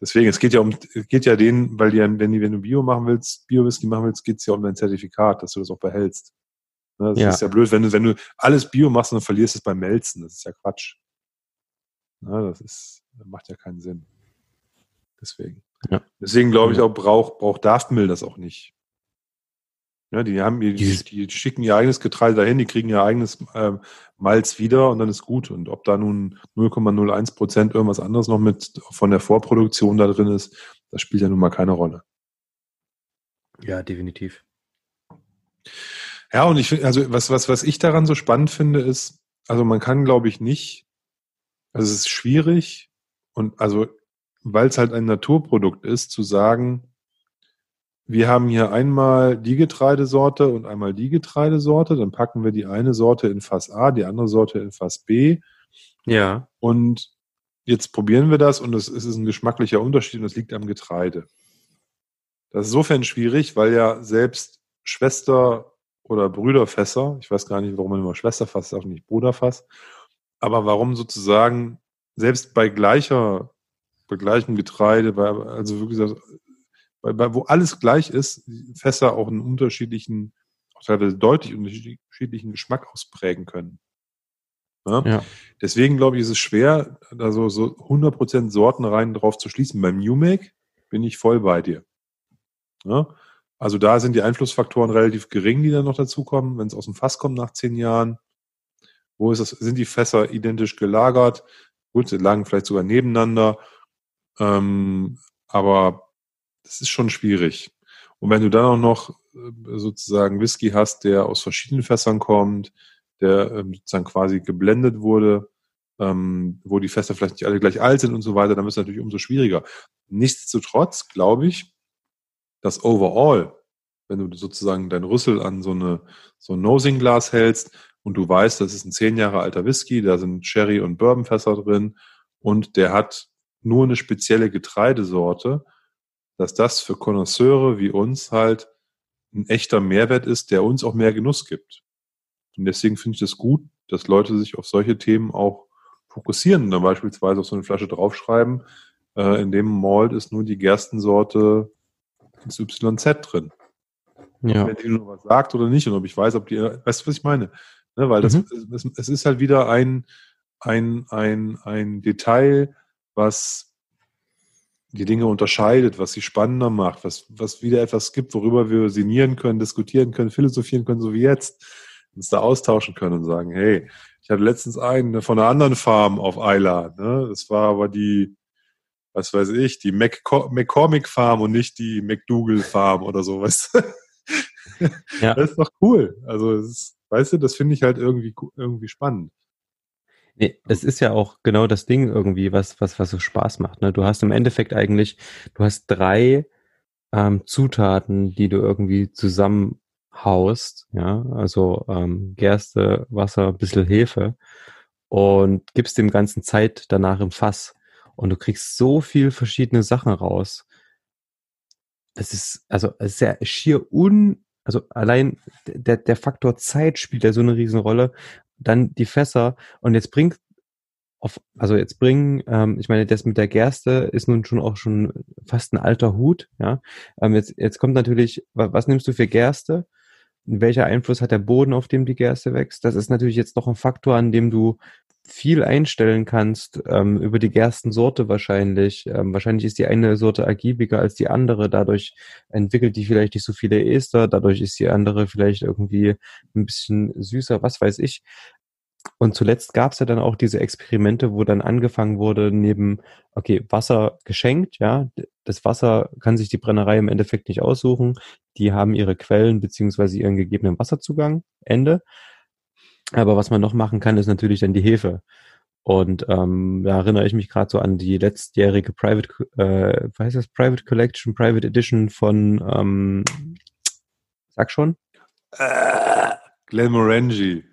[SPEAKER 1] deswegen, es geht ja um, es geht ja denen, weil die, wenn, die, wenn du Bio machen willst, Bio-Whisky machen willst, geht es ja um dein Zertifikat, dass du das auch behältst. Ne, das ja. ist ja blöd, wenn du, wenn du alles Bio machst und verlierst es beim Melzen. Das ist ja Quatsch. Ne, das ist, das macht ja keinen Sinn. Deswegen. Ja. Deswegen glaube ich auch, braucht, braucht Daftmill das auch nicht. Ja, die haben die, die, schicken ihr eigenes Getreide dahin, die kriegen ihr eigenes äh, Malz wieder und dann ist gut. Und ob da nun 0,01 Prozent irgendwas anderes noch mit von der Vorproduktion da drin ist, das spielt ja nun mal keine Rolle.
[SPEAKER 2] Ja, definitiv.
[SPEAKER 1] Ja, und ich finde, also was, was, was ich daran so spannend finde, ist, also man kann, glaube ich, nicht, also es ist schwierig und also, weil es halt ein Naturprodukt ist, zu sagen, wir haben hier einmal die Getreidesorte und einmal die Getreidesorte, dann packen wir die eine Sorte in Fass A, die andere Sorte in Fass B.
[SPEAKER 2] Ja.
[SPEAKER 1] Und jetzt probieren wir das und es ist ein geschmacklicher Unterschied und es liegt am Getreide. Das ist insofern schwierig, weil ja selbst Schwester- oder Brüderfässer, ich weiß gar nicht, warum man immer Schwesterfass sagt, nicht Bruderfass, aber warum sozusagen selbst bei gleicher, bei gleichem Getreide, also wirklich weil, weil wo alles gleich ist, Fässer auch einen unterschiedlichen, auch teilweise deutlich unterschiedlichen Geschmack ausprägen können. Ja? ja. Deswegen glaube ich, ist es schwer, da so, so 100% Sortenreihen drauf zu schließen. Beim New Make bin ich voll bei dir. Ja? Also da sind die Einflussfaktoren relativ gering, die dann noch dazukommen. Wenn es aus dem Fass kommt nach zehn Jahren, wo ist das, sind die Fässer identisch gelagert? Gut, sie lagen vielleicht sogar nebeneinander. Ähm, aber das ist schon schwierig. Und wenn du dann auch noch äh, sozusagen Whisky hast, der aus verschiedenen Fässern kommt, der ähm, sozusagen quasi geblendet wurde, ähm, wo die Fässer vielleicht nicht alle gleich alt sind und so weiter, dann ist es natürlich umso schwieriger. Nichtsdestotrotz glaube ich, dass overall, wenn du sozusagen dein Rüssel an so eine so ein Nosing-Glas hältst und du weißt, das ist ein zehn Jahre alter Whisky, da sind Sherry- und Bourbonfässer drin und der hat nur eine spezielle Getreidesorte, dass das für Konnoisseure wie uns halt ein echter Mehrwert ist, der uns auch mehr Genuss gibt. Und deswegen finde ich es das gut, dass Leute sich auf solche Themen auch fokussieren dann beispielsweise auf so eine Flasche draufschreiben, äh, in dem Malt ist nur die Gerstensorte XYZ drin. Ja. Wenn die nur was sagt oder nicht und ob ich weiß, ob die, weißt du, was ich meine? Ne, weil das, mhm. es, es ist halt wieder ein, ein, ein, ein Detail, was die Dinge unterscheidet, was sie spannender macht, was, was wieder etwas gibt, worüber wir sinnieren können, diskutieren können, philosophieren können, so wie jetzt, uns da austauschen können und sagen, hey, ich hatte letztens einen von einer anderen Farm auf Isla, ne? Das war aber die, was weiß ich, die McCormick Farm und nicht die McDougall Farm oder so, weißt du? Ja. Das ist doch cool. Also, ist, weißt du, das finde ich halt irgendwie, irgendwie spannend.
[SPEAKER 2] Nee, es ist ja auch genau das Ding irgendwie, was, was, was so Spaß macht. Ne? Du hast im Endeffekt eigentlich, du hast drei ähm, Zutaten, die du irgendwie zusammenhaust, ja, also ähm, Gerste, Wasser, bisschen Hefe und gibst dem ganzen Zeit danach im Fass und du kriegst so viel verschiedene Sachen raus. Das ist, also, es ist ja schier un, also allein der, der Faktor Zeit spielt ja so eine Riesenrolle, dann die Fässer und jetzt bringt auf, also jetzt bringen, ähm, ich meine, das mit der Gerste ist nun schon auch schon fast ein alter Hut, ja. Ähm, jetzt, jetzt kommt natürlich, was, nimmst du für Gerste? Welcher Einfluss hat der Boden, auf dem die Gerste wächst? Das ist natürlich jetzt noch ein Faktor, an dem du viel einstellen kannst, ähm, über die Gerstensorte wahrscheinlich. Ähm, wahrscheinlich ist die eine Sorte ergiebiger als die andere, dadurch entwickelt die vielleicht nicht so viele Ester, dadurch ist die andere vielleicht irgendwie ein bisschen süßer, was weiß ich. Und zuletzt gab es ja dann auch diese Experimente, wo dann angefangen wurde, neben, okay, Wasser geschenkt, ja, das Wasser kann sich die Brennerei im Endeffekt nicht aussuchen. Die haben ihre Quellen beziehungsweise ihren gegebenen Wasserzugang, Ende. Aber was man noch machen kann, ist natürlich dann die Hefe. Und ähm, da erinnere ich mich gerade so an die letztjährige Private, äh, was heißt das, Private Collection, Private Edition von, ähm, sag schon?
[SPEAKER 1] Äh, Glenmorangie.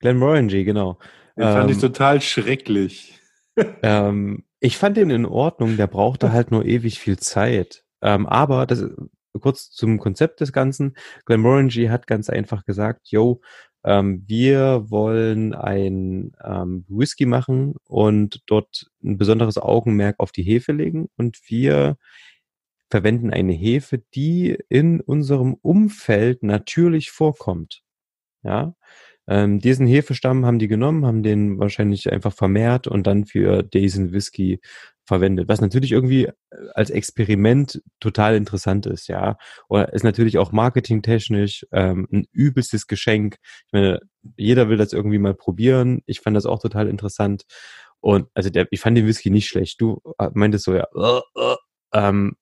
[SPEAKER 2] Glenmorangie, genau.
[SPEAKER 1] Den ähm, fand ich ähm, total schrecklich.
[SPEAKER 2] ähm, ich fand den in Ordnung, der brauchte halt nur ewig viel Zeit. Ähm, aber das kurz zum Konzept des Ganzen. Glenmorangie hat ganz einfach gesagt, yo, ähm, wir wollen ein ähm, Whisky machen und dort ein besonderes Augenmerk auf die Hefe legen und wir verwenden eine Hefe, die in unserem Umfeld natürlich vorkommt. Ja, ähm, diesen Hefestamm haben die genommen, haben den wahrscheinlich einfach vermehrt und dann für diesen Whisky verwendet, was natürlich irgendwie äh, als Experiment total interessant ist, ja. Oder ist natürlich auch marketingtechnisch ähm, ein übelstes Geschenk. Ich meine, jeder will das irgendwie mal probieren. Ich fand das auch total interessant. Und also der, ich fand den Whisky nicht schlecht. Du äh, meintest so, ja, uh, uh, ähm,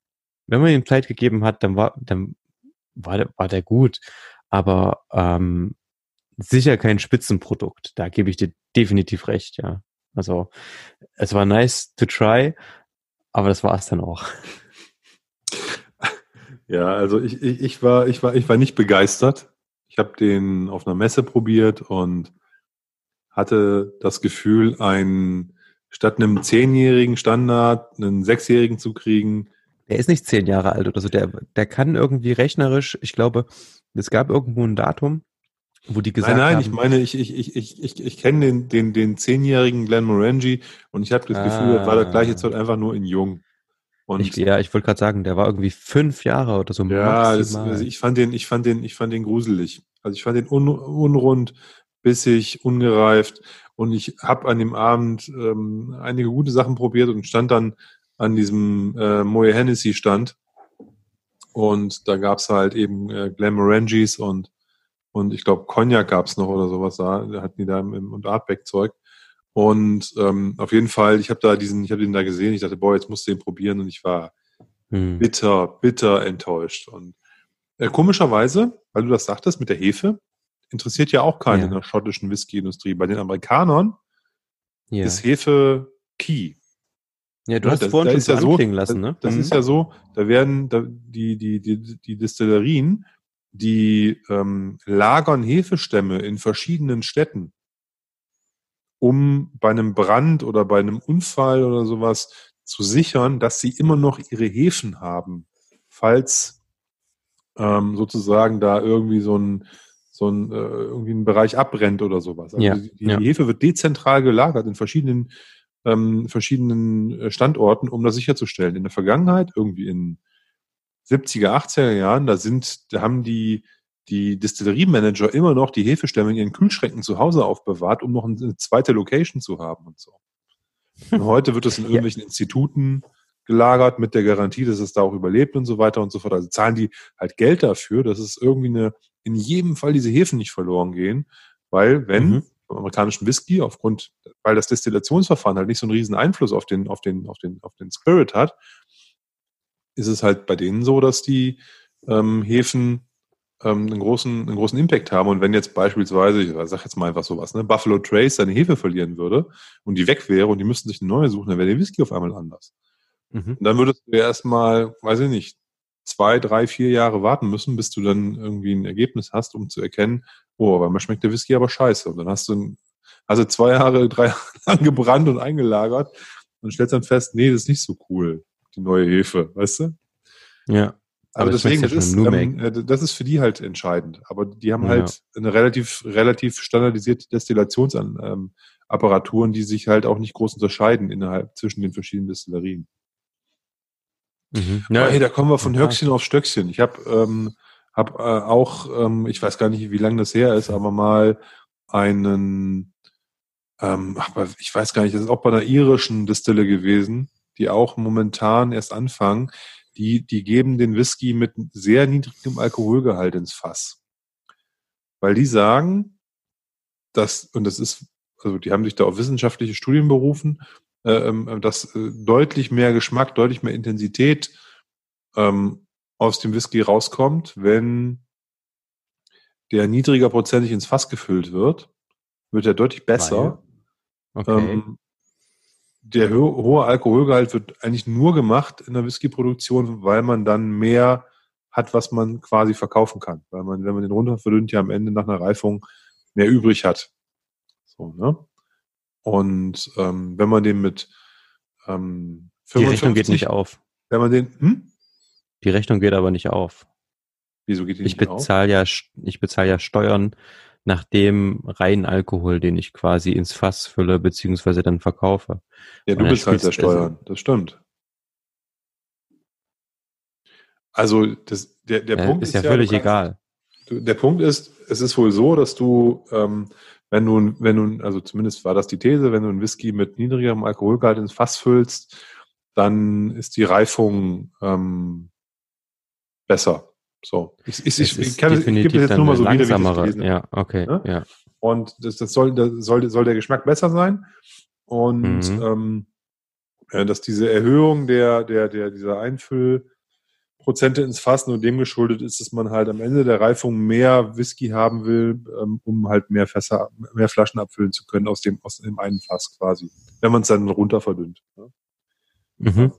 [SPEAKER 2] wenn man ihm Zeit gegeben hat, dann war, dann war der, war der gut. Aber ähm, sicher kein Spitzenprodukt. Da gebe ich dir definitiv recht, ja. Also es war nice to try, aber das war es dann auch.
[SPEAKER 1] Ja, also ich, ich, ich, war, ich, war, ich war nicht begeistert. Ich habe den auf einer Messe probiert und hatte das Gefühl, einen statt einem zehnjährigen Standard einen sechsjährigen zu kriegen.
[SPEAKER 2] Der ist nicht zehn Jahre alt oder so. Der, der kann irgendwie rechnerisch, ich glaube, es gab irgendwo ein Datum, wo die gesagt
[SPEAKER 1] haben. Nein, nein,
[SPEAKER 2] haben,
[SPEAKER 1] ich meine, ich, ich, ich, ich, ich, ich kenne den, den, den zehnjährigen Glenn Morangi und ich habe das ah. Gefühl, er war der gleiche Zeit einfach nur in jung.
[SPEAKER 2] Und ich, ja, ich wollte gerade sagen, der war irgendwie fünf Jahre oder so.
[SPEAKER 1] Ja, das, also ich fand den, ich fand den, ich fand den gruselig. Also ich fand den un, unrund, bissig, ungereift. Und ich habe an dem Abend ähm, einige gute Sachen probiert und stand dann an diesem äh, Moe Hennessy Stand. Und da gab's halt eben äh, Glen Morangis und und ich glaube, Cognac gab's noch oder sowas da, hatten die da im, und Artback-Zeug. Und ähm, auf jeden Fall, ich habe da diesen, ich habe den da gesehen, ich dachte, boah, jetzt musst du den probieren und ich war hm. bitter, bitter enttäuscht. Und äh, komischerweise, weil du das sagtest mit der Hefe, interessiert ja auch keinen ja. in der schottischen Whisky-Industrie. Bei den Amerikanern ja. ist Hefe key.
[SPEAKER 2] Ja, du ja, hast das, vorhin schon
[SPEAKER 1] ja so, lassen, ne? Das, das mhm. ist ja so, da werden da, die, die, die, die Destillerien die ähm, lagern Hefestämme in verschiedenen Städten, um bei einem Brand oder bei einem Unfall oder sowas zu sichern, dass sie immer noch ihre Hefen haben, falls ähm, sozusagen da irgendwie so ein so ein äh, irgendwie ein Bereich abbrennt oder sowas. Also ja, die, die ja. Hefe wird dezentral gelagert in verschiedenen ähm, verschiedenen äh, Standorten, um das sicherzustellen. In der Vergangenheit irgendwie in 70er, 80er Jahren, da sind, da haben die, die Distilleriemanager immer noch die Hefestämme in ihren Kühlschränken zu Hause aufbewahrt, um noch eine zweite Location zu haben und so. Und heute wird es in irgendwelchen ja. Instituten gelagert mit der Garantie, dass es da auch überlebt und so weiter und so fort. Also zahlen die halt Geld dafür, dass es irgendwie eine, in jedem Fall diese Hefen nicht verloren gehen, weil wenn mhm. amerikanischen Whisky aufgrund, weil das Destillationsverfahren halt nicht so einen riesen Einfluss auf den, auf den, auf den, auf den Spirit hat, ist es halt bei denen so, dass die ähm, Hefen ähm, einen, großen, einen großen Impact haben. Und wenn jetzt beispielsweise, ich sag jetzt mal einfach sowas, ne, Buffalo Trace seine Hefe verlieren würde und die weg wäre und die müssten sich eine neue suchen, dann wäre der Whisky auf einmal anders. Mhm. Und dann würdest du erstmal, weiß ich nicht, zwei, drei, vier Jahre warten müssen, bis du dann irgendwie ein Ergebnis hast, um zu erkennen, oh, aber man schmeckt der Whisky aber scheiße. Und dann hast du, also zwei Jahre, drei Jahre lang gebrannt und eingelagert und stellst dann fest, nee, das ist nicht so cool die neue Hefe, weißt du?
[SPEAKER 2] Ja.
[SPEAKER 1] Also deswegen, das ist, ähm, äh, das ist für die halt entscheidend. Aber die haben ja. halt eine relativ, relativ standardisierte Destillationsapparaturen, die sich halt auch nicht groß unterscheiden innerhalb zwischen den verschiedenen Destillerien. Mhm. Ja, hey, da kommen wir von Höchstchen auf Stöckchen. Ich habe ähm, hab, äh, auch, ähm, ich weiß gar nicht, wie lange das her ist, aber mal einen, ähm, aber ich weiß gar nicht, das ist auch bei einer irischen Distille gewesen die auch momentan erst anfangen, die, die geben den Whisky mit sehr niedrigem Alkoholgehalt ins Fass. Weil die sagen, dass, und das ist, also die haben sich da auf wissenschaftliche Studien berufen, äh, ähm, dass äh, deutlich mehr Geschmack, deutlich mehr Intensität ähm, aus dem Whisky rauskommt, wenn der niedriger prozentig ins Fass gefüllt wird, wird er deutlich besser. Okay. Ähm, der ho hohe Alkoholgehalt wird eigentlich nur gemacht in der Whiskyproduktion, weil man dann mehr hat, was man quasi verkaufen kann. Weil man, wenn man den runterverdünnt, ja am Ende nach einer Reifung mehr übrig hat. So, ne? Und ähm, wenn man den mit ähm,
[SPEAKER 2] 55, Die Rechnung geht nicht auf.
[SPEAKER 1] Wenn man den, hm?
[SPEAKER 2] Die Rechnung geht aber nicht auf.
[SPEAKER 1] Wieso geht die
[SPEAKER 2] ich nicht auf? Ja, ich bezahle ja Steuern nach dem reinen Alkohol, den ich quasi ins Fass fülle, beziehungsweise dann verkaufe.
[SPEAKER 1] Ja, du bist halt der Steuern, das stimmt. Also das, der, der ja, Punkt
[SPEAKER 2] ist, ist ja, völlig kannst, egal.
[SPEAKER 1] Der Punkt ist, es ist wohl so, dass du, ähm, wenn du, wenn du, also zumindest war das die These, wenn du einen Whisky mit niedrigerem Alkoholgehalt ins Fass füllst, dann ist die Reifung ähm, besser. So,
[SPEAKER 2] ich, ich, ich, ich, kann, ich gebe das jetzt nur mal so wieder, wie Ja, okay, ja. ja.
[SPEAKER 1] Und das, das, soll, das soll, soll der Geschmack besser sein. Und mhm. ähm, äh, dass diese Erhöhung der, der, der, dieser Einfüllprozente ins Fass nur dem geschuldet ist, dass man halt am Ende der Reifung mehr Whisky haben will, ähm, um halt mehr Fässer, mehr Flaschen abfüllen zu können aus dem, aus dem einen Fass quasi, wenn man es dann runter verdünnt. Ja. Mhm.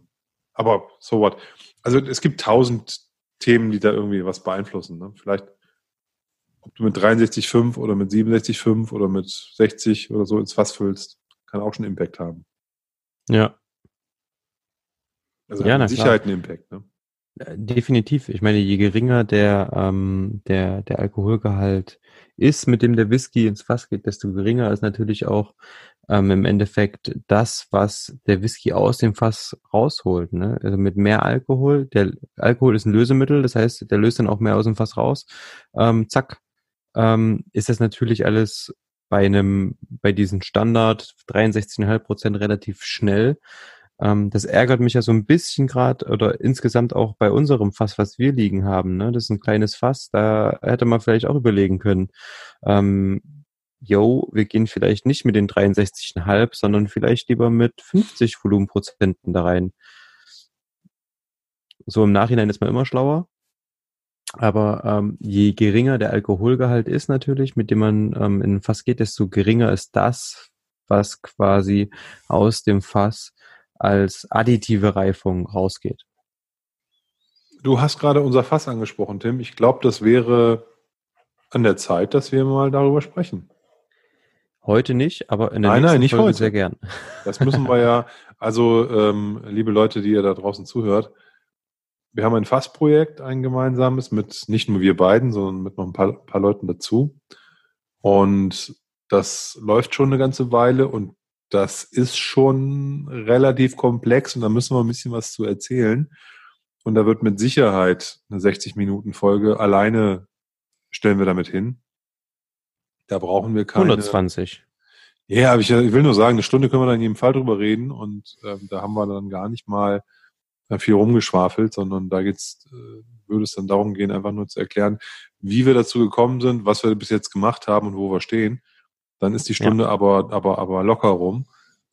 [SPEAKER 1] Aber so what. Also es gibt tausend Themen, die da irgendwie was beeinflussen. Ne? Vielleicht, ob du mit 63,5 oder mit 67,5 oder mit 60 oder so ins Fass füllst, kann auch schon Impact haben.
[SPEAKER 2] Ja.
[SPEAKER 1] Also ja, mit Sicherheit klar. einen Impact. Ne?
[SPEAKER 2] Äh, definitiv. Ich meine, je geringer der, ähm, der, der Alkoholgehalt ist, mit dem der Whisky ins Fass geht, desto geringer ist natürlich auch ähm, im Endeffekt das, was der Whisky aus dem Fass rausholt. Ne? Also mit mehr Alkohol, der Alkohol ist ein Lösemittel, das heißt, der löst dann auch mehr aus dem Fass raus. Ähm, zack, ähm, ist das natürlich alles bei einem, bei diesem Standard 63,5 Prozent relativ schnell. Ähm, das ärgert mich ja so ein bisschen gerade oder insgesamt auch bei unserem Fass, was wir liegen haben. Ne? Das ist ein kleines Fass, da hätte man vielleicht auch überlegen können. Ähm, yo, wir gehen vielleicht nicht mit den 63,5, sondern vielleicht lieber mit 50 Volumenprozenten da rein. So im Nachhinein ist man immer schlauer. Aber ähm, je geringer der Alkoholgehalt ist natürlich, mit dem man ähm, in ein Fass geht, desto geringer ist das, was quasi aus dem Fass als additive Reifung rausgeht.
[SPEAKER 1] Du hast gerade unser Fass angesprochen, Tim. Ich glaube, das wäre an der Zeit, dass wir mal darüber sprechen.
[SPEAKER 2] Heute nicht, aber in der
[SPEAKER 1] nein, nächsten nein, nicht Folge heute.
[SPEAKER 2] sehr gern.
[SPEAKER 1] Das müssen wir ja, also ähm, liebe Leute, die ihr da draußen zuhört, wir haben ein Fassprojekt, ein gemeinsames, mit nicht nur wir beiden, sondern mit noch ein paar, paar Leuten dazu. Und das läuft schon eine ganze Weile und das ist schon relativ komplex und da müssen wir ein bisschen was zu erzählen. Und da wird mit Sicherheit eine 60-Minuten-Folge alleine stellen wir damit hin. Da brauchen wir keine.
[SPEAKER 2] 120.
[SPEAKER 1] Ja, aber ich, ich will nur sagen, eine Stunde können wir da in jedem Fall drüber reden und ähm, da haben wir dann gar nicht mal viel rumgeschwafelt, sondern da geht's, äh, würde es dann darum gehen, einfach nur zu erklären, wie wir dazu gekommen sind, was wir bis jetzt gemacht haben und wo wir stehen. Dann ist die Stunde ja. aber, aber, aber locker rum.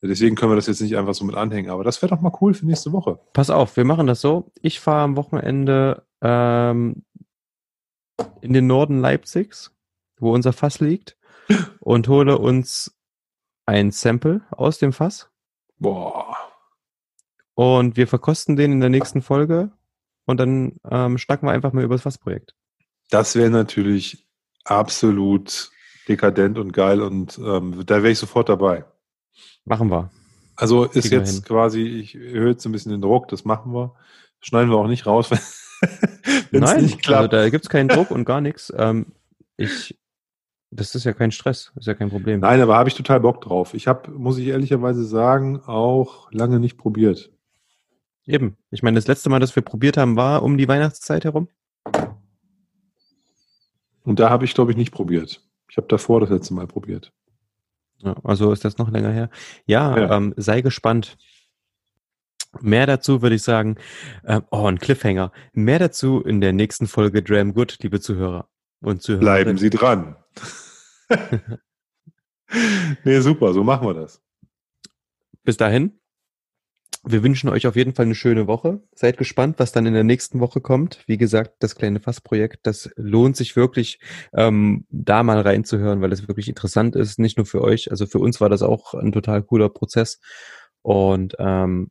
[SPEAKER 1] Deswegen können wir das jetzt nicht einfach so mit anhängen. Aber das wäre doch mal cool für nächste Woche.
[SPEAKER 2] Pass auf, wir machen das so. Ich fahre am Wochenende ähm, in den Norden Leipzigs, wo unser Fass liegt, und hole uns ein Sample aus dem Fass.
[SPEAKER 1] Boah.
[SPEAKER 2] Und wir verkosten den in der nächsten Folge und dann ähm, schnacken wir einfach mal über das Fassprojekt.
[SPEAKER 1] Das wäre natürlich absolut dekadent und geil und ähm, da wäre ich sofort dabei.
[SPEAKER 2] Machen wir.
[SPEAKER 1] Also ist Kriegen jetzt quasi, ich höre jetzt ein bisschen den Druck, das machen wir. Schneiden wir auch nicht raus,
[SPEAKER 2] wenn es nicht klappt. Also da gibt es keinen Druck und gar nichts. Ähm, ich, das ist ja kein Stress, ist ja kein Problem.
[SPEAKER 1] Nein, aber habe ich total Bock drauf. Ich habe, muss ich ehrlicherweise sagen, auch lange nicht probiert.
[SPEAKER 2] Eben. Ich meine, das letzte Mal, das wir probiert haben, war um die Weihnachtszeit herum.
[SPEAKER 1] Und da habe ich, glaube ich, nicht probiert. Ich habe davor das letzte Mal probiert.
[SPEAKER 2] Ja, also ist das noch länger her. Ja, ja. Ähm, sei gespannt. Mehr dazu würde ich sagen, äh, oh, ein Cliffhanger. Mehr dazu in der nächsten Folge Dram Good, liebe Zuhörer und Zuhörer.
[SPEAKER 1] Bleiben Sie dran. nee, super, so machen wir das.
[SPEAKER 2] Bis dahin. Wir wünschen euch auf jeden Fall eine schöne Woche. Seid gespannt, was dann in der nächsten Woche kommt. Wie gesagt, das kleine Fassprojekt, das lohnt sich wirklich, ähm, da mal reinzuhören, weil es wirklich interessant ist. Nicht nur für euch, also für uns war das auch ein total cooler Prozess. Und ähm,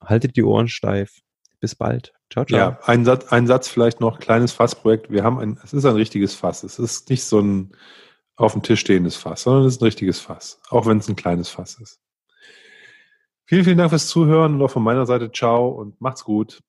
[SPEAKER 2] haltet die Ohren steif. Bis bald.
[SPEAKER 1] Ciao, ciao. Ja, ein Satz, ein Satz vielleicht noch, kleines Fassprojekt. Wir haben ein, es ist ein richtiges Fass. Es ist nicht so ein auf dem Tisch stehendes Fass, sondern es ist ein richtiges Fass. Auch wenn es ein kleines Fass ist. Vielen, vielen Dank fürs Zuhören und auch von meiner Seite ciao und macht's gut.